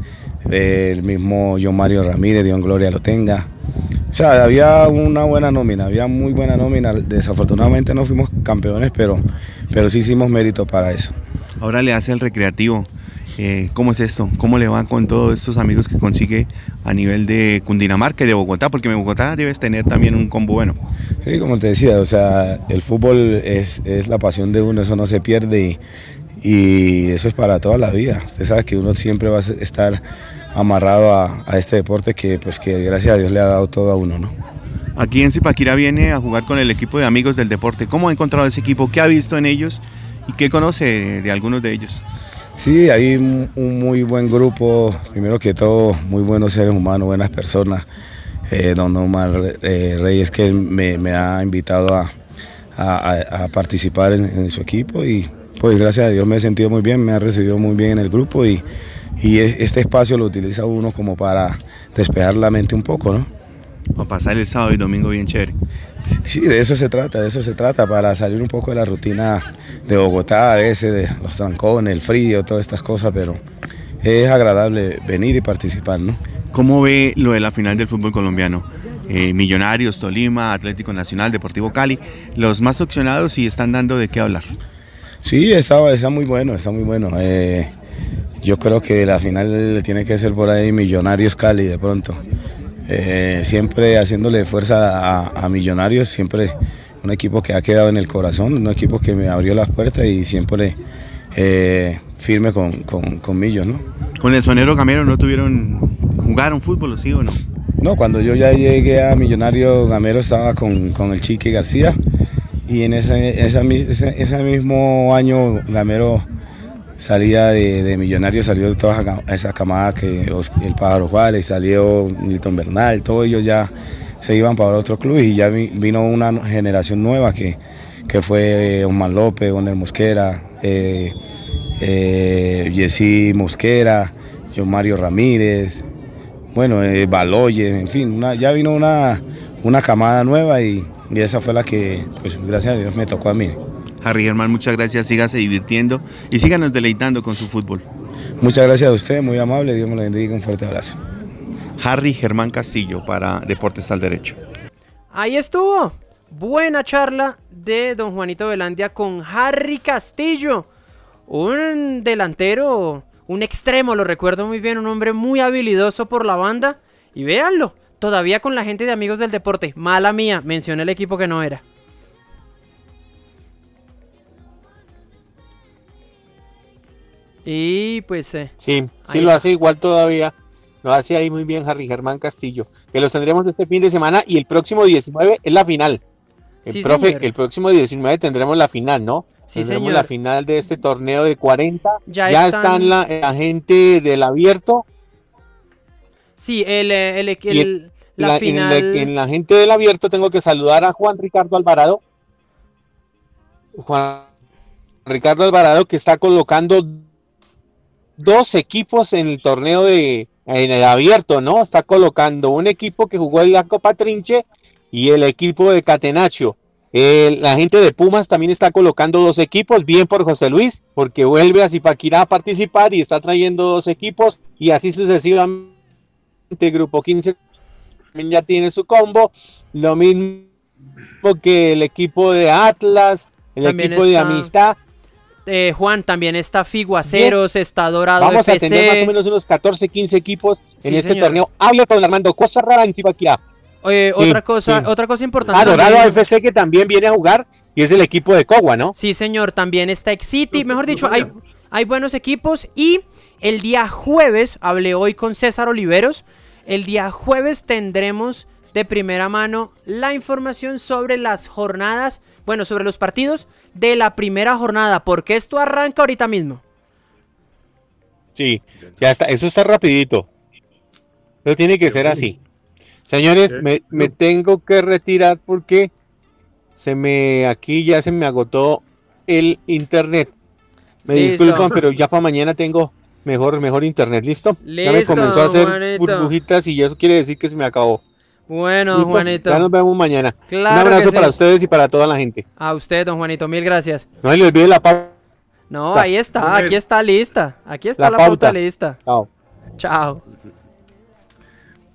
el mismo John Mario Ramírez, Dios Gloria lo tenga. O sea, había una buena nómina, había muy buena nómina. Desafortunadamente no fuimos campeones, pero, pero sí hicimos mérito para eso. Ahora le hace el recreativo. Eh, ¿Cómo es esto? ¿Cómo le va con todos estos amigos que consigue a nivel de Cundinamarca y de Bogotá? Porque en Bogotá debes tener también un combo bueno. Sí, como te decía, o sea, el fútbol es, la pasión de uno, eso no se pierde y, eso es para toda la vida. Usted sabe que uno siempre va a estar amarrado a, este deporte que, pues, que gracias a Dios le ha dado todo a uno, ¿no? Aquí en Zipaquira viene a jugar con el equipo de amigos del deporte. ¿Cómo ha encontrado ese equipo? ¿Qué ha visto en ellos? ¿Y qué conoce de algunos de ellos? Sí, hay un, muy buen grupo, primero que todo, muy buenos seres humanos, buenas personas. Eh, don Omar eh, Reyes que me, ha invitado a, participar en, su equipo y pues gracias a Dios me he sentido muy bien, me ha recibido muy bien en el grupo y, y este espacio lo utiliza uno como para despejar la mente un poco, ¿no? Para pasar el sábado y domingo bien chévere. Sí, de eso se trata, de eso se trata, para salir un poco de la rutina de Bogotá, a veces de los trancones, el frío, todas estas cosas, pero es agradable venir y participar, ¿no? ¿Cómo ve lo de la final del fútbol colombiano? Eh, Millonarios, Tolima, Atlético Nacional, Deportivo Cali, los más opcionados y están dando de qué hablar. Sí, está, está muy bueno, está muy bueno. Eh, yo creo que la final tiene que ser por ahí Millonarios Cali de pronto. Eh, siempre haciéndole fuerza a, Millonarios, siempre un equipo que ha quedado en el corazón, un equipo que me abrió las puertas y siempre eh, firme con, con, Millos, ¿no? ¿Con el sonero Gamero no tuvieron, jugaron fútbol, sí o no? No, cuando yo ya llegué a Millonario, Gamero estaba con, el Chiqui García y en ese, ese mismo año Gamero salía de, Millonarios, salió de toda esa camada que el Pájaro Juárez, salió Milton Bernal, todos ellos ya se iban para otro club y ya vino una generación nueva que, que fue Omar López, Oner Mosquera, eh, eh Mosquera, John Mario Ramírez, bueno, eh, en fin, ya vino una, una camada nueva y, y esa fue la que, pues gracias a Dios, me tocó a mí. Harry Germán, muchas gracias, sígase divirtiendo y síganos deleitando con su fútbol. Muchas gracias a usted, muy amable, Dios me lo bendiga, un fuerte abrazo. Harry Germán Castillo para Deportes al Derecho. Ahí estuvo. Buena charla de don Juanito Velandia con Harry Castillo. Un delantero, un extremo, lo recuerdo muy bien, un hombre muy habilidoso por la banda. Y véanlo, todavía con la gente de Amigos del Deporte. Mala mía, mencioné el equipo que no era. Y pues... Eh, sí, sí lo hace igual todavía. Lo hace ahí muy bien Harry Germán Castillo. Que los tendremos este fin de semana y el próximo 19 es la final. El profe, el próximo 19 tendremos la final, ¿no? Sí, tendremos la final de este torneo de 40. Ya, están, la, gente del abierto. Sí, el, el, la, final. En, la gente del abierto tengo que saludar a Juan Ricardo Alvarado. Juan Ricardo Alvarado que está colocando dos equipos en el torneo de en el abierto, ¿no? Está colocando un equipo que jugó en la Copa Trinche y el equipo de Catenacho. la gente de Pumas también está colocando dos equipos, bien por José Luis, porque vuelve a Zipaquirá a participar y está trayendo dos equipos y así sucesivamente. Grupo 15 también ya tiene su combo, lo mismo que el equipo de Atlas, el equipo de Amistad eh, Juan, también está Figuaceros, está Dorado Vamos a tener más o menos unos 14, 15 equipos en este torneo. Habla con Armando Cosa Rara en Tibaquia. Eh, otra cosa, otra cosa importante. Ah, Dorado FC que también viene a jugar y es el equipo de Cogua, ¿no? Sí, señor, también está City, mejor dicho, hay, hay buenos equipos y el día jueves, hablé hoy con César Oliveros, el día jueves tendremos de primera mano la información sobre las jornadas bueno, sobre los partidos de la primera jornada, porque esto arranca ahorita mismo. Sí, ya está, eso está rapidito. Eso tiene que ser así. Señores, me, tengo que retirar porque se me aquí ya se me agotó el internet. Me disculpan, pero ya para mañana tengo mejor mejor internet, ¿listo? ya me comenzó a hacer burbujitas y eso quiere decir que se me acabó. Bueno, Juanito. Ya nos vemos mañana. Un abrazo para ustedes y para toda la gente. A usted, don Juanito, mil gracias. No le olvide la pauta. No, ahí está, aquí está lista. Aquí está la, pauta. lista. Chao. Chao.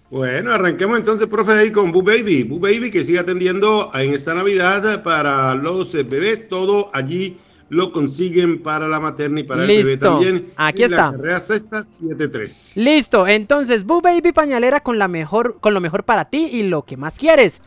Bueno, arranquemos entonces, profe, ahí con Boo Baby. Boo Baby que sigue atendiendo en esta Navidad para los bebés, todo allí lo consiguen para la materna y para el bebé también. Aquí está. La sexta 73. Listo. Entonces, Boo Baby pañalera con la mejor con lo mejor para ti y lo que más quieres.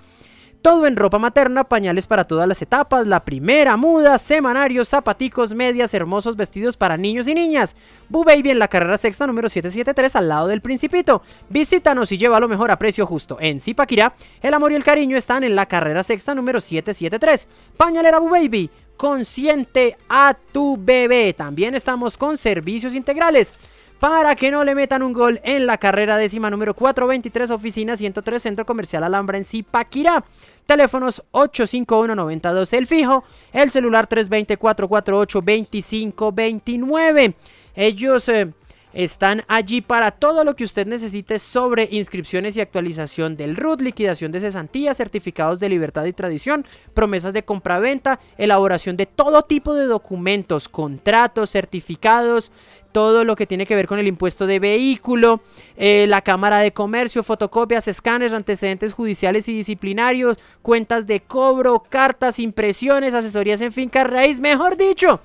Todo en ropa materna, pañales para todas las etapas, la primera, muda, semanarios, zapaticos, medias, hermosos vestidos para niños y niñas. Boo Baby en la carrera sexta número 773 al lado del Principito. Visítanos y lleva lo mejor a precio justo. En Zipaquirá, el amor y el cariño están en la carrera sexta número 773. Pañalera Boo Baby, Consciente a tu bebé. También estamos con servicios integrales para que no le metan un gol en la carrera décima número 423, oficina 103, Centro Comercial Alhambra en Zipaquirá. Teléfonos 851-92 el fijo, el celular 320-448-2529. Ellos eh, están allí para todo lo que usted necesite sobre inscripciones y actualización del RUT, liquidación de cesantías, certificados de libertad y tradición, promesas de compraventa, elaboración de todo tipo de documentos, contratos, certificados, todo lo que tiene que ver con el impuesto de vehículo, eh, la Cámara de Comercio, fotocopias, escáneres, antecedentes judiciales y disciplinarios, cuentas de cobro, cartas, impresiones, asesorías en finca raíz, mejor dicho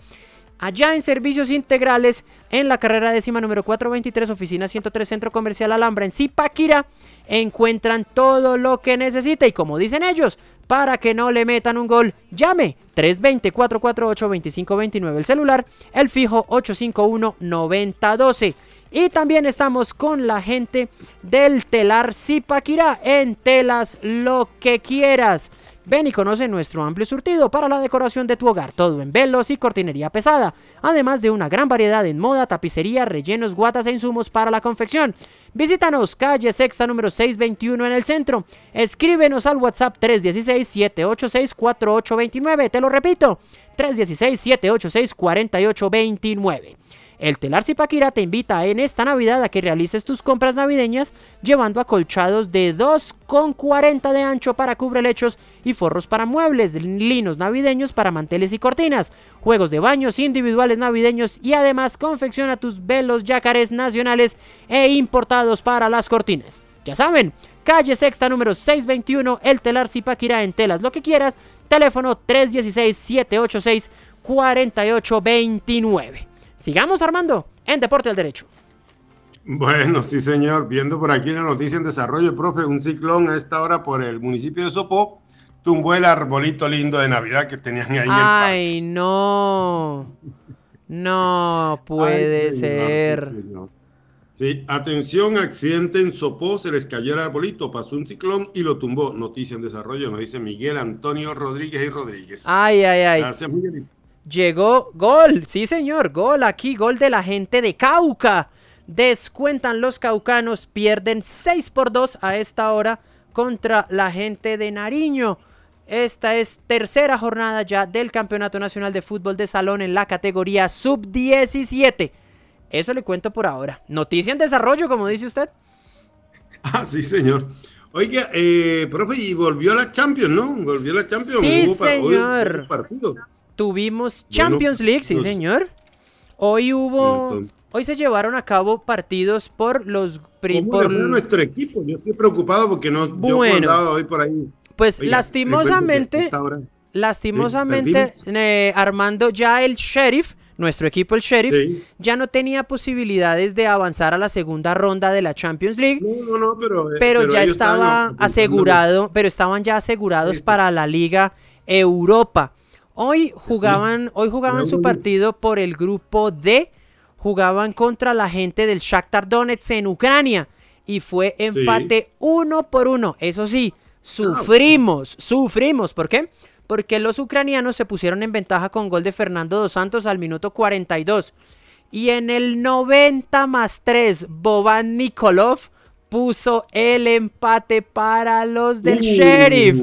allá en Servicios Integrales, en la carrera décima número 423, oficina 103, Centro Comercial Alhambra, en Zipaquira, encuentran todo lo que necesita y como dicen ellos, para que no le metan un gol, llame 320-448-2529 el celular, el fijo 851-9012. Y también estamos con la gente del telar Zipaquirá en telas lo que quieras. Ven y conoce nuestro amplio surtido para la decoración de tu hogar, todo en velos y cortinería pesada, además de una gran variedad en moda, tapicería, rellenos, guatas e insumos para la confección. Visítanos, calle Sexta número 621 en el centro. Escríbenos al WhatsApp 316-786-4829. Te lo repito, 316-786-4829. El Telar Zipaquira te invita en esta Navidad a que realices tus compras navideñas llevando acolchados de 2,40 de ancho para cubrelechos y forros para muebles, linos navideños para manteles y cortinas, juegos de baños individuales navideños y además confecciona tus velos yacarés nacionales e importados para las cortinas. Ya saben, calle sexta número 621, El Telar Zipaquirá en Telas, lo que quieras. Teléfono 316-786-4829. Sigamos armando en Deporte al Derecho. Bueno, sí, señor. Viendo por aquí la noticia en desarrollo, profe, un ciclón a esta hora por el municipio de Sopó tumbó el arbolito lindo de Navidad que tenían ahí Ay, en el no. No puede Ay, señor, ser. Sí, señor. Sí, atención, accidente en Sopó, se les cayó el arbolito, pasó un ciclón y lo tumbó. Noticia en desarrollo, nos dice Miguel Antonio Rodríguez y Rodríguez. Ay, ay, ay. Gracias, Miguelito. Llegó gol, sí señor, gol aquí, gol de la gente de Cauca. Descuentan los caucanos, pierden 6 por 2 a esta hora contra la gente de Nariño. Esta es tercera jornada ya del Campeonato Nacional de Fútbol de Salón en la categoría sub-17. Eso le cuento por ahora. Noticia en desarrollo, como dice usted. Ah, sí, señor. Oiga, eh, profe, y volvió a la Champions, ¿no? Volvió a la Champions. Sí, Hubo señor. hubo partidos. Tuvimos Bueno, Champions League, sí los- señor. Hoy hubo, Entonces- hoy se llevaron a cabo partidos por los pri- ¿Cómo por- nuestro equipo? Yo estoy preocupado porque no, Bueno. hoy por ahí. Pues Oiga, lastimosamente, lastimosamente, eh, Armando, ya el Sheriff, nuestro equipo el Sheriff, Sí. ya no tenía posibilidades de avanzar a la segunda ronda de la Champions League. No, no, no, pero, eh, pero, ya estaba estaban asegurado, pero estaban ya asegurados Sí, sí. para la Liga Europa. Hoy jugaban, hoy jugaban su partido por el grupo D, jugaban contra la gente del Shakhtar Donetsk en Ucrania y fue empate uno por uno. Eso sí, sufrimos, sufrimos. ¿Por qué? Porque los ucranianos se pusieron en ventaja con gol de Fernando dos Santos al minuto 42. Y en el 90 más 3, Boban Nikolov puso el empate para los del Uh. Sheriff.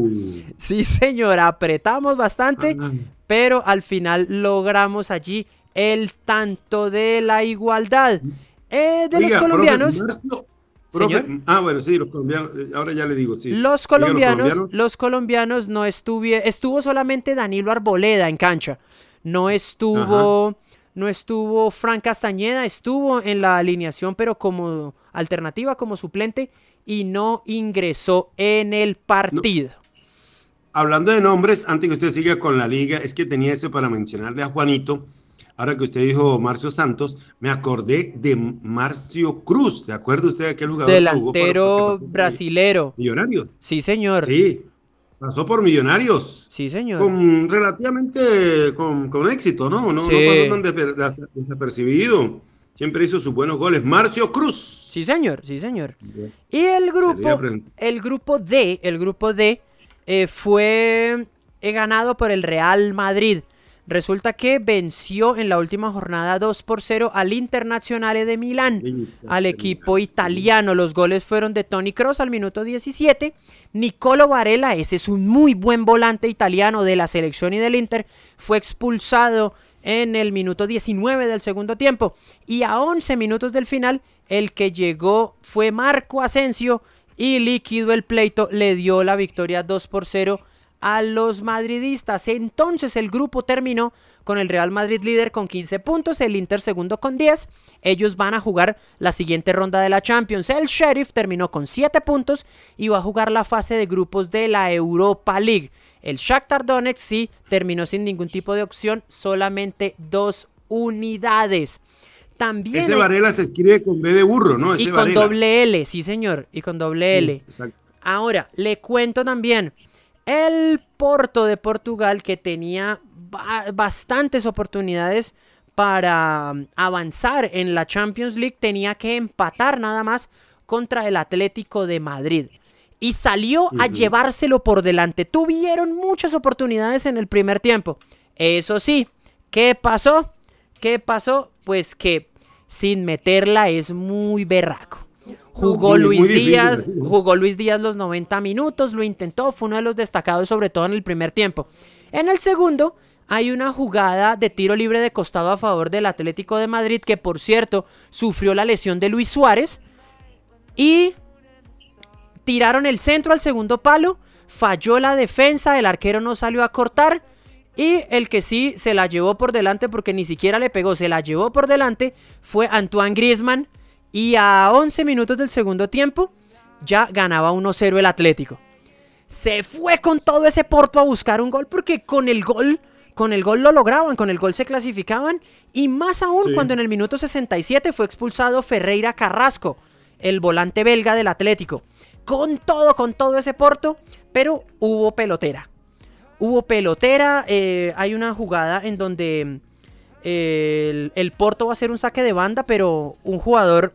Sí, señor, apretamos bastante, Ah. pero al final logramos allí el tanto de la igualdad. Eh, de Oiga, los colombianos, profe, ah, bueno, sí, los colombianos, eh, ahora ya le digo, sí. los Diga, colombianos, los colombianos no estuvieron, estuvo solamente Danilo Arboleda en cancha. No estuvo, no estuvo Frank Castañeda, estuvo en la alineación, pero como alternativa, como suplente, y no ingresó en el partido. Hablando de nombres, antes que usted siga con la liga, es que tenía eso para mencionarle a Juanito. Ahora que usted dijo Marcio Santos, me acordé de Marcio Cruz. ¿Se acuerda usted de aquel jugador que jugó para- que Delantero brasilero. Millonarios? Sí, señor. Sí, pasó por Millonarios. señor. Con relativamente con, con éxito, ¿no? No, Sí. no pasó tan desapercibido. Siempre hizo sus buenos goles. Marcio Cruz. Sí, señor, sí, señor. Y el grupo, el grupo D, el grupo D eh, fue eh, ganado por el Real Madrid. Resulta que venció en la última jornada 2 por 0 al Internazionale de Milán, al equipo italiano. Los goles fueron de Tony Cross al minuto 17. Nicolo Varela, ese es un muy buen volante italiano de la selección y del Inter, fue expulsado en el minuto 19 del segundo tiempo. Y a 11 minutos del final, el que llegó fue Marco Asensio y liquidó el pleito, le dio la victoria 2 por 0 a los madridistas. Entonces el grupo terminó con el Real Madrid líder con 15 puntos, el Inter segundo con 10. Ellos van a jugar la siguiente ronda de la Champions. El Sheriff terminó con 7 puntos y va a jugar la fase de grupos de la Europa League. El Shakhtar Donetsk sí terminó sin ningún tipo de opción, solamente dos unidades. También Ese Varela se escribe con B de burro, ¿no? y con Varela. doble L, sí señor, y con doble Sí, L. exacto. Ahora, le cuento también, el Porto de Portugal que tenía ba- bastantes oportunidades para mm, avanzar en la Champions League tenía que empatar nada más contra el Atlético de Madrid. Y salió a llevárselo por delante. Tuvieron muchas oportunidades en el primer tiempo. Eso sí, ¿qué pasó? ¿Qué pasó? Pues que sin meterla es muy berraco. Jugó Luis Díaz, jugó Luis Díaz los 90 minutos, lo intentó, fue uno de los destacados sobre todo en el primer tiempo. En el segundo hay una jugada de tiro libre de costado a favor del Atlético de Madrid que por cierto sufrió la lesión de Luis Suárez y tiraron el centro al segundo palo, falló la defensa, el arquero no salió a cortar y el que sí se la llevó por delante porque ni siquiera le pegó, se la llevó por delante fue Antoine Griezmann y a 11 minutos del segundo tiempo ya ganaba 1-0 el Atlético. Se fue con todo ese Porto a buscar un gol porque con el gol, con el gol lo lograban, con el gol se clasificaban y más aún cuando en el minuto 67 fue expulsado Ferreira Carrasco, el volante belga del Atlético. Con todo, con todo ese Porto, pero hubo pelotera. Hubo pelotera, eh, hay una jugada en donde eh, el, Porto va a hacer un saque de banda, pero un jugador...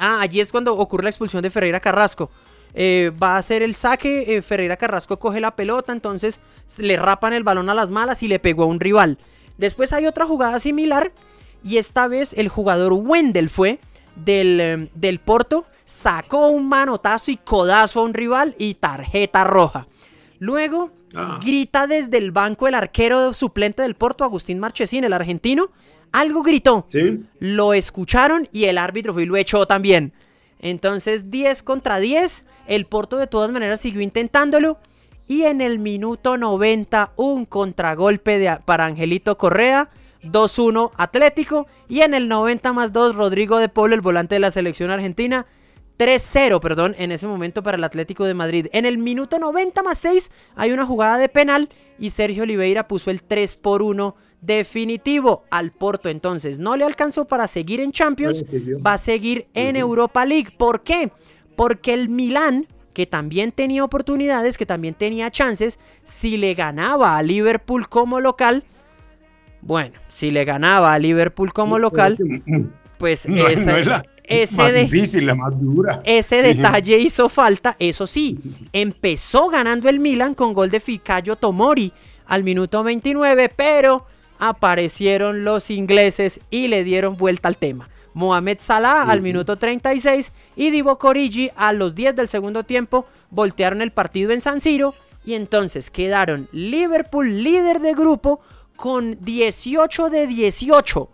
Ah, allí es cuando ocurre la expulsión de Ferreira Carrasco. Eh, va a hacer el saque, Ferreira Carrasco coge la pelota, entonces le rapan el balón a las malas y le pegó a un rival. Después hay otra jugada similar y esta vez el jugador Wendel fue del, del Porto, sacó un manotazo y codazo a un rival y tarjeta roja. Luego ah. grita desde el banco el arquero suplente del Porto, Agustín Marchesín, el argentino. Algo gritó. Lo escucharon y el árbitro fue y lo echó también. Entonces 10 contra 10. El Porto de todas maneras siguió intentándolo. Y en el minuto 90 un contragolpe de, para Angelito Correa. 2-1 Atlético. Y en el 90 más 2 Rodrigo de Polo, el volante de la selección argentina. 3-0, perdón, en ese momento para el Atlético de Madrid. En el minuto 90 más 6 hay una jugada de penal y Sergio Oliveira puso el 3 por 1 definitivo al Porto. Entonces, no le alcanzó para seguir en Champions, va a seguir en Europa League. ¿Por qué? Porque el Milán, que también tenía oportunidades, que también tenía chances, si le ganaba a Liverpool como local, bueno, si le ganaba a Liverpool como local, pues esa, ese difícil, la más dura. Ese detalle hizo falta, eso sí. Empezó ganando el Milan con gol de Ficayo Tomori al minuto 29, pero aparecieron los ingleses y le dieron vuelta al tema. Mohamed Salah al minuto 36 y Divo Corigi a los 10 del segundo tiempo voltearon el partido en San Siro y entonces quedaron Liverpool líder de grupo con 18 de 18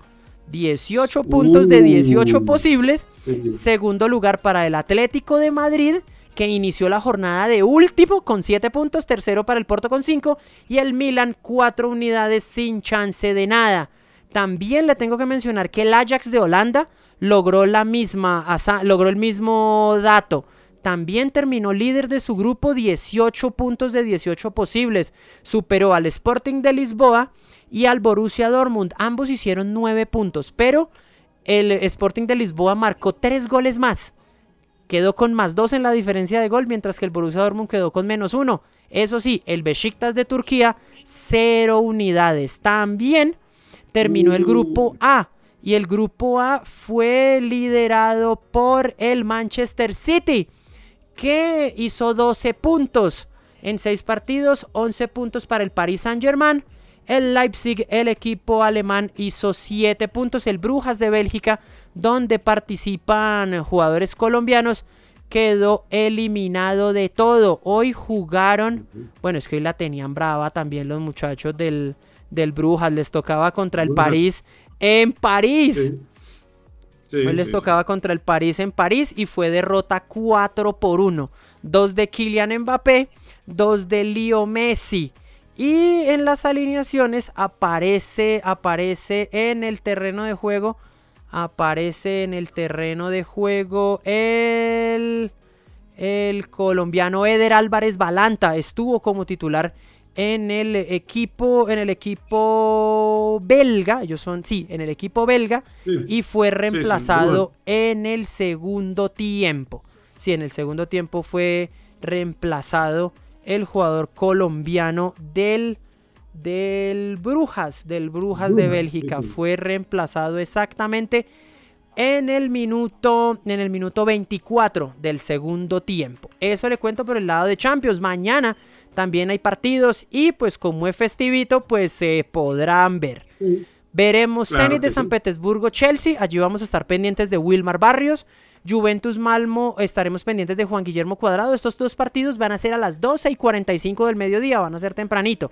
18 puntos de 18 posibles. Segundo lugar para el Atlético de Madrid, que inició la jornada de último con 7 puntos. Tercero para el Porto con 5. Y el Milan 4 unidades sin chance de nada. También le tengo que mencionar que el Ajax de Holanda logró la misma, logró el mismo dato. También terminó líder de su grupo 18 puntos de 18 posibles. Superó al Sporting de Lisboa y al Borussia Dortmund. Ambos hicieron 9 puntos, pero el Sporting de Lisboa marcó 3 goles más. Quedó con más 2 en la diferencia de gol, mientras que el Borussia Dortmund quedó con menos 1. Eso sí, el Besiktas de Turquía, 0 unidades. También terminó el grupo A. Y el grupo A fue liderado por el Manchester City, que hizo 12 puntos en 6 partidos, 11 puntos para el Paris Saint-Germain, el Leipzig, el equipo alemán, hizo 7 puntos. El Brujas de Bélgica, donde participan jugadores colombianos, quedó eliminado de todo. Hoy jugaron, bueno, es que hoy la tenían brava también los muchachos del, del Brujas. Les tocaba contra el París en París. hoy les tocaba contra el París en París y fue derrota 4 por 1. Dos de Kylian Mbappé, dos de Leo Messi. Y en las alineaciones aparece, aparece en el terreno de juego, aparece en el terreno de juego el, el colombiano Eder Álvarez Balanta. Estuvo como titular en el equipo, en el equipo belga, ellos son, sí, en el equipo belga, y fue reemplazado en el segundo tiempo. Sí, en el segundo tiempo fue reemplazado el jugador colombiano del, del Brujas, del Brujas, de Bélgica. Fue reemplazado exactamente en el minuto en el minuto 24 del segundo tiempo. Eso le cuento por el lado de Champions. Mañana también hay partidos y pues como es festivito, pues se podrán ver. Veremos Zenit de San Petersburgo, Chelsea. Allí vamos a estar pendientes de Wilmar Barrios. Juventus Malmo, estaremos pendientes de Juan Guillermo Cuadrado. Estos dos partidos van a ser a las 12 y 45 del mediodía, van a ser tempranito.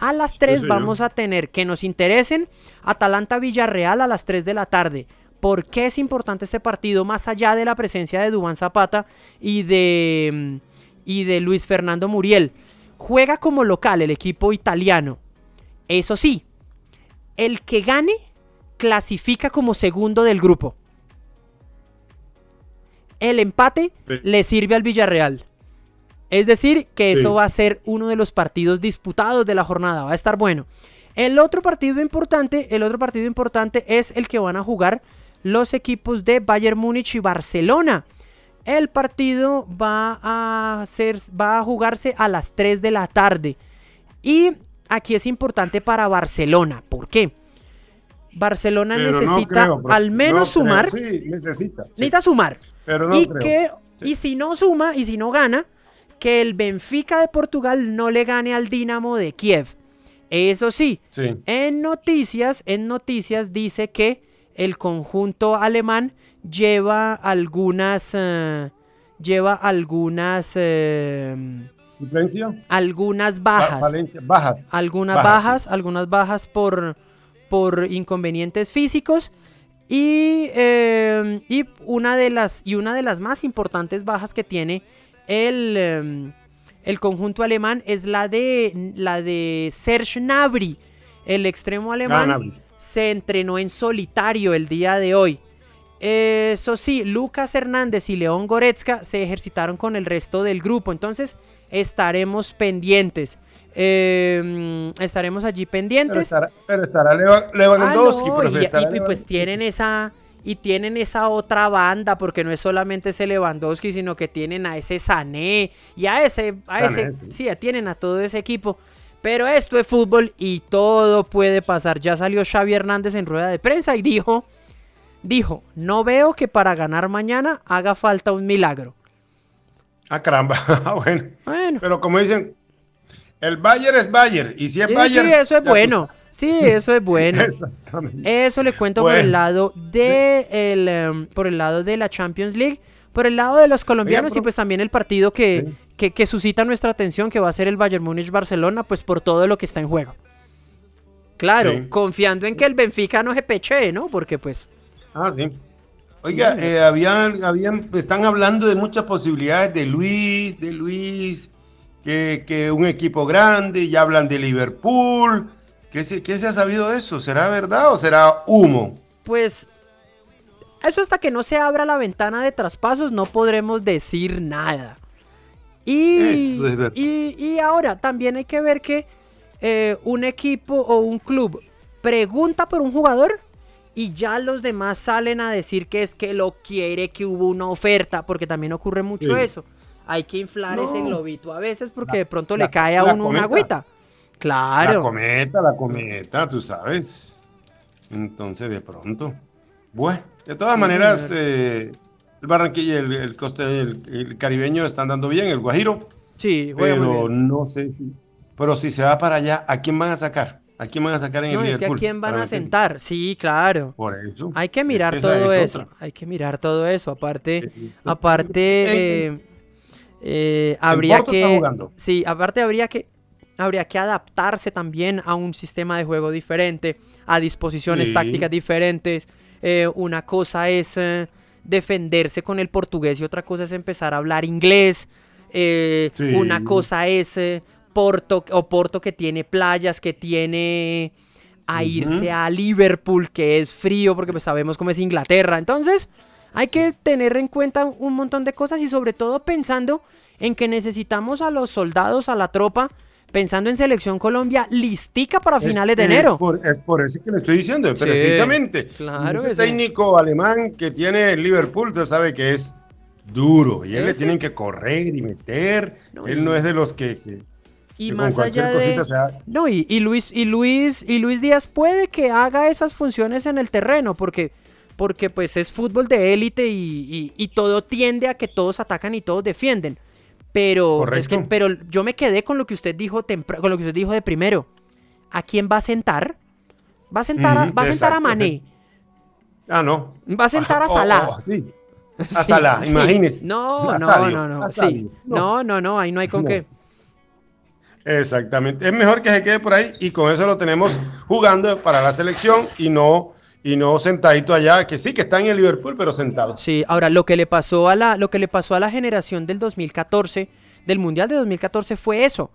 A las 3 vamos a tener que nos interesen Atalanta Villarreal a las 3 de la tarde. ¿Por qué es importante este partido más allá de la presencia de Dubán Zapata y de, y de Luis Fernando Muriel? Juega como local el equipo italiano. Eso sí, el que gane clasifica como segundo del grupo el empate Sí. le sirve al Villarreal. Es decir, que Sí. eso va a ser uno de los partidos disputados de la jornada, va a estar bueno. El otro partido importante, el otro partido importante es el que van a jugar los equipos de Bayern Múnich y Barcelona. El partido va a ser, va a jugarse a las 3 de la tarde. Y aquí es importante para Barcelona. ¿Por qué? Barcelona Pero no necesita creo, bro. al menos No sumar. Sí, necesita. sí. Necesita sumar. Pero no y, creo. que, y si no suma y si no gana, que el Benfica de Portugal no le gane al Dinamo de Kiev. Eso sí, Sí. en noticias, en noticias dice que el conjunto alemán lleva algunas, eh, lleva algunas, eh, algunas Ba- bajas, Valencia. Bajas. algunas bajas, bajas, algunas bajas por, por inconvenientes físicos y, eh, y una de las y una de las más importantes bajas que tiene el, eh, el conjunto alemán es la de la de Serge Gnabry, el extremo alemán Gnabry. se entrenó en solitario el día de hoy. Eso sí, Lucas Hernández y León Goretzka se ejercitaron con el resto del grupo. Entonces estaremos pendientes. Eh, estaremos allí Pero pendientes. estará, pero estará Leva- Lewandowski. Ah, no, y, estará y- y pues tienen esa y tienen esa otra banda porque no es solamente ese Lewandowski sino que tienen a ese Sané y a ese a Sané, ese sí. sí tienen a todo ese equipo pero esto es fútbol y todo puede pasar ya salió Xavi Hernández en rueda de prensa y dijo dijo no veo que para ganar mañana haga falta un milagro Ah, caramba. Ah, bueno. bueno Pero como dicen, el Bayern es Bayern. Y si es sí, Bayern. sí, eso es tú bueno sí eso es bueno Exactamente. Eso le cuento por el lado de el, em, por el lado de la Champions League, por el lado de los colombianos y pues también el partido que, Sí. que, que suscita nuestra atención, que va a ser el Bayern Múnich Barcelona, pues por todo lo que está en juego. Claro, Sí. confiando en que el Benfica no se peche, ¿no? Porque pues Ah, sí. Oiga, eh, habían, habían, están hablando de muchas posibilidades de Luis, de Luis, que, que un equipo grande, ya hablan de Liverpool. ¿Qué se, ¿Qué se ha sabido de eso? ¿Será verdad o será humo? pues eso hasta que no se abra la ventana de traspasos no podremos decir nada. Y, Eso es verdad. y, y ahora también hay que ver que eh, un equipo o un club pregunta por un jugador y ya los demás salen a decir que es que lo quiere, que hubo una oferta, porque también ocurre mucho Sí. eso. Hay que inflar No. ese globito a veces porque La- de pronto la- le cae a la uno una agüita. La Claro. cometa, la cometa, tú sabes. Entonces, de pronto. Bueno, de todas Sí, maneras, eh, el Barranquilla, el, el, coste, el, el caribeño están dando bien, el Guajiro. Sí, Pero bien. no sé si. Pero si se va para allá, ¿a quién van a sacar? ¿A quién van a sacar en No, el es que a Liverpool? quién van a meter? sentar. Sí, claro. Por eso. Hay que Es mirar esa todo es eso. otra. Hay que mirar todo eso. Aparte, aparte, eh, eh, habría que, sí, aparte habría que, habría que adaptarse también a un sistema de juego diferente, a disposiciones Sí. tácticas diferentes. Eh, una cosa es eh, defenderse con el portugués y otra cosa es empezar a hablar inglés. Sí. Una cosa es Porto o Porto que tiene playas, que tiene a irse a Liverpool, que es frío, porque pues sabemos cómo es Inglaterra. Entonces, hay que tener en cuenta un montón de cosas y sobre todo pensando en que necesitamos a los soldados, a la tropa, pensando en Selección Colombia, listica para finales de Es que enero. Es por, es por eso que le estoy diciendo, precisamente. claro Ese técnico alemán que tiene el Liverpool, usted sabe que es duro. Y él le tienen que correr y meter. No, él no es de los que, que- Y que más con cualquier allá de... cosita se hace. No, y, y Luis, y Luis, y Luis Díaz puede que haga esas funciones en el terreno, porque, porque pues es fútbol de élite y, y- y todo tiende a que todos atacan y todos defienden. Pero, es que, pero yo me quedé con lo que usted dijo con lo que usted dijo de primero. ¿A quién va a sentar? Va a sentar, a, va a, sentar a. Mané. Ah, no. Va a sentar a Oh, Salah. oh, sí. A Salah, sí. imagínese. No, no, no, no. sí. No, no, no, ahí no hay con No. qué. Exactamente. Es mejor que se quede por ahí y con eso lo tenemos jugando para la selección y no, y no sentadito allá, que sí que está en el Liverpool, pero sentado. Sí, ahora lo que le pasó a la, lo que le pasó a la generación del 2014, del Mundial de 2014 fue eso.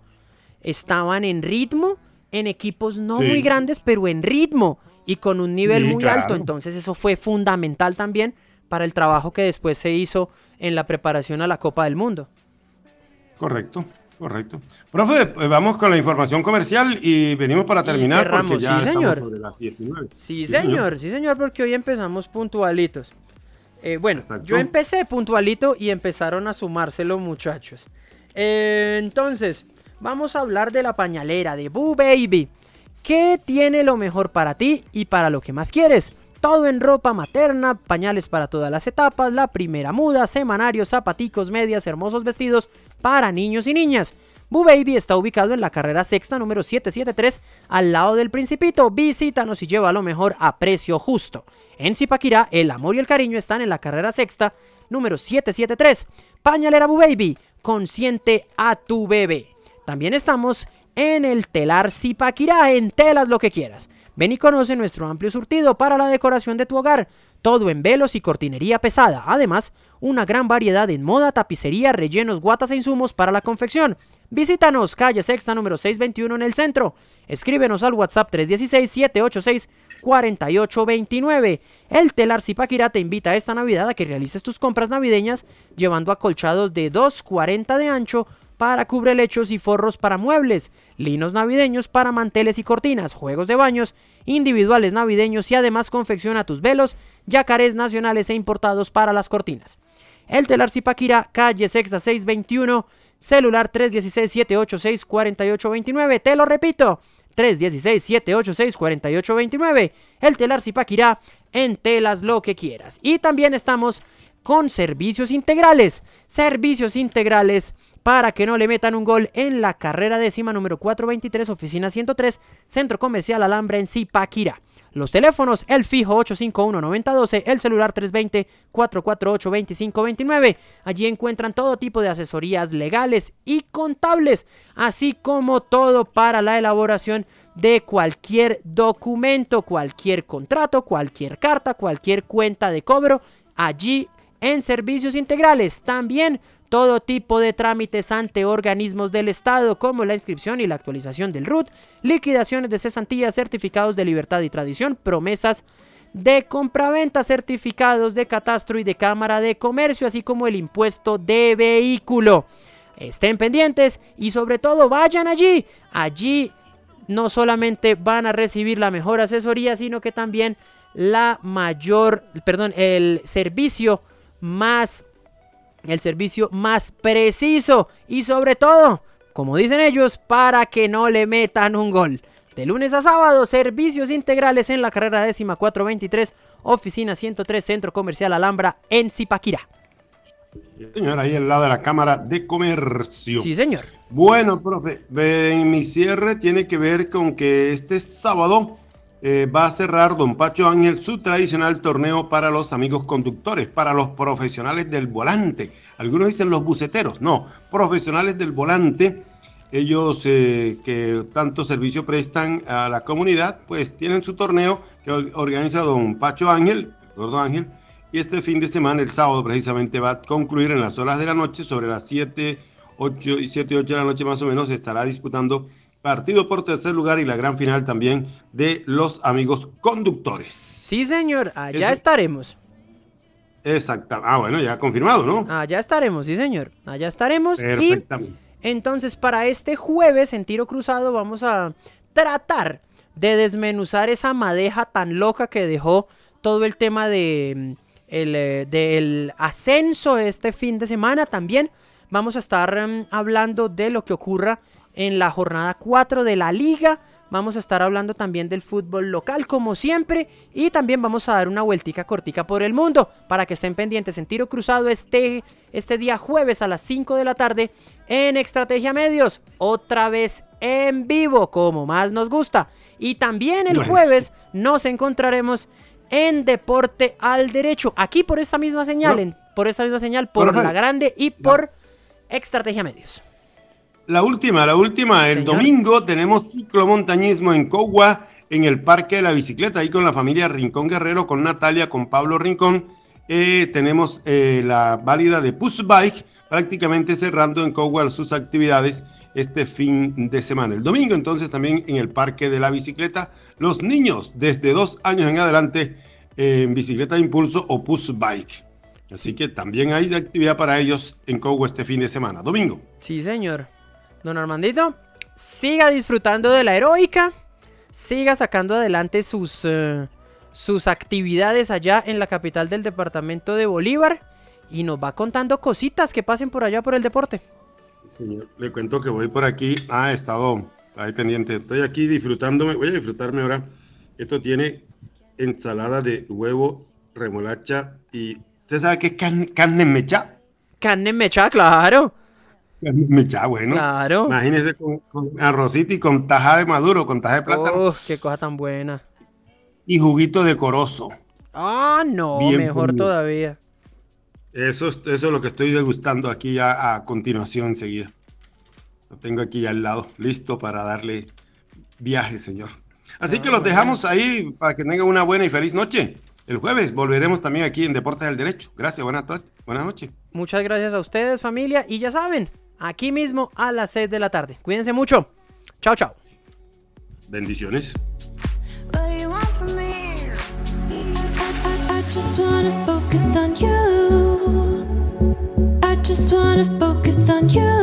Estaban en ritmo, en equipos no Sí. muy grandes, pero en ritmo y con un nivel Sí, muy claro. alto. Entonces eso fue fundamental también para el trabajo que después se hizo en la preparación a la Copa del Mundo. Correcto, correcto. Profe, pues vamos con la información comercial y venimos para terminar porque ya sí, señor. sobre las 19. Sí, señor, sí, señor, porque hoy empezamos puntualitos. Eh, bueno, yo empecé puntualito y empezaron a sumárselo muchachos. Eh, entonces, vamos a hablar de la pañalera de Boo Baby. ¿Qué tiene lo mejor para ti y para lo que más quieres? Todo en ropa materna, pañales para todas las etapas, la primera muda, semanarios, zapaticos, medias, hermosos vestidos para niños y niñas. Boo Baby está ubicado en la carrera sexta número 773 al lado del Principito. Visítanos y lleva lo mejor a precio justo. En Zipaquirá, el amor y el cariño están en la carrera sexta número 773. Pañalera Boo Baby, consiente a tu bebé. También estamos en el telar Zipaquirá, en telas lo que quieras. Ven y conoce nuestro amplio surtido para la decoración de tu hogar, todo en velos y cortinería pesada. Además, una gran variedad en moda, tapicería, rellenos, guatas e insumos para la confección. Visítanos, calle Sexta número 621 en el centro. Escríbenos al WhatsApp 316-786-4829. El Telar Zipaquirá te invita esta Navidad a que realices tus compras navideñas llevando acolchados de 2,40 de ancho para cubrelechos y forros para muebles, linos navideños para manteles y cortinas, juegos de baños, individuales navideños y además confecciona tus velos, yacarés nacionales e importados para las cortinas. El Telar Zipaquirá, calle Sexta 621, celular 316-786-4829, te lo repito, 316-786-4829, el Telar Zipaquirá, en telas lo que quieras. Y también estamos con servicios integrales, servicios integrales para que no le metan un gol en la carrera décima número 423, oficina 103, Centro Comercial Alhambra en Zipaquirá. Los teléfonos, el fijo 851-9012, el celular 320-448-2529. Allí encuentran todo tipo de asesorías legales y contables, así como todo para la elaboración de cualquier documento, cualquier contrato, cualquier carta, cualquier cuenta de cobro, allí en servicios integrales. También todo tipo de trámites ante organismos del Estado, como la inscripción y la actualización del RUT, liquidaciones de cesantías, certificados de libertad y tradición, promesas de compraventa, certificados de catastro y de cámara de comercio, así como el impuesto de vehículo. Estén pendientes y sobre todo vayan allí. Allí no solamente van a recibir la mejor asesoría, sino que también la mayor, perdón, el servicio más el servicio más preciso y sobre todo, como dicen ellos, para que no le metan un gol. De lunes a sábado, servicios integrales en la carrera décima 423, oficina 103, Centro Comercial Alhambra, en Zipaquirá. Señor, ahí al lado de la Cámara de Comercio. Sí, señor. Bueno, profe, mi cierre tiene que ver con que este sábado eh, va a cerrar Don Pacho Ángel su tradicional torneo para los amigos conductores, para los profesionales del volante. Algunos dicen los buceteros, no, profesionales del volante. Ellos eh, que tanto servicio prestan a la comunidad, pues tienen su torneo que organiza Don Pacho Ángel, Gordo Ángel, y este fin de semana, el sábado precisamente, va a concluir en las horas de la noche, sobre las 7, 8 y 7, 8 de la noche más o menos, estará disputando partido por tercer lugar y la gran final también de los amigos conductores. Sí, señor, allá estaremos. Exacto. Ah, bueno, ya confirmado, ¿no? Allá estaremos, sí, señor. Allá estaremos. Perfectamente. entonces, para este jueves en tiro cruzado, vamos a tratar de desmenuzar esa madeja tan loca que dejó todo el tema de mm, el, eh, del ascenso este fin de semana. También vamos a estar mm, hablando de lo que ocurra en la jornada 4 de la liga. Vamos a estar hablando también del fútbol local como siempre y también vamos a dar una vueltica cortica por el mundo para que estén pendientes en tiro cruzado este, este día jueves a las 5 de la tarde en Estrategia Medios, otra vez en vivo como más nos gusta. Y también el jueves nos encontraremos en Deporte al Derecho, aquí por esta misma señal, por esta misma señal, por La Grande y por Estrategia Medios. La última, la última, el domingo tenemos ciclomontañismo en Cogua, en el Parque de la Bicicleta, ahí con la familia Rincón Guerrero, con Natalia, con Pablo Rincón. Eh, tenemos eh, la válida de Push Bike, prácticamente cerrando en Cogua sus actividades este fin de semana. El domingo entonces también en el Parque de la Bicicleta, los niños desde dos años en adelante en bicicleta de impulso o push bike. Así que también hay actividad para ellos en Cogo este fin de semana. Domingo. Sí, señor. Don Armandito, siga disfrutando de la heroica. Siga sacando adelante sus, eh, sus actividades allá en la capital del departamento de Bolívar. Y nos va contando cositas que pasen por allá por el deporte. Señor, le cuento que voy por aquí. Ah, he estado ahí pendiente. Estoy aquí disfrutándome. Voy a disfrutarme ahora. Esto tiene ensalada de huevo, remolacha y. ¿Usted sabe qué es carne, carne mecha? Carne mecha, claro. Carne mecha, bueno. Claro. Imagínese con, con arrocito y con taja de maduro, con taja de plátano. Uf, qué cosa tan buena. Y juguito de corozo. Ah, no, Bien mejor bueno. todavía. Eso, es- eso es lo que estoy degustando aquí ya a continuación enseguida. Lo tengo aquí ya al lado, listo para darle viaje, señor. Así que los dejamos ahí para que tengan una buena y feliz noche. El jueves volveremos también aquí en Deportes del Derecho. Gracias, buenas, buenas noches. Muchas gracias a ustedes, familia. Y ya saben, aquí mismo a las 6 de la tarde. Cuídense mucho. Chao, chao. Bendiciones. What do you want from me? I, just wanna focus on you. I just wanna focus on you.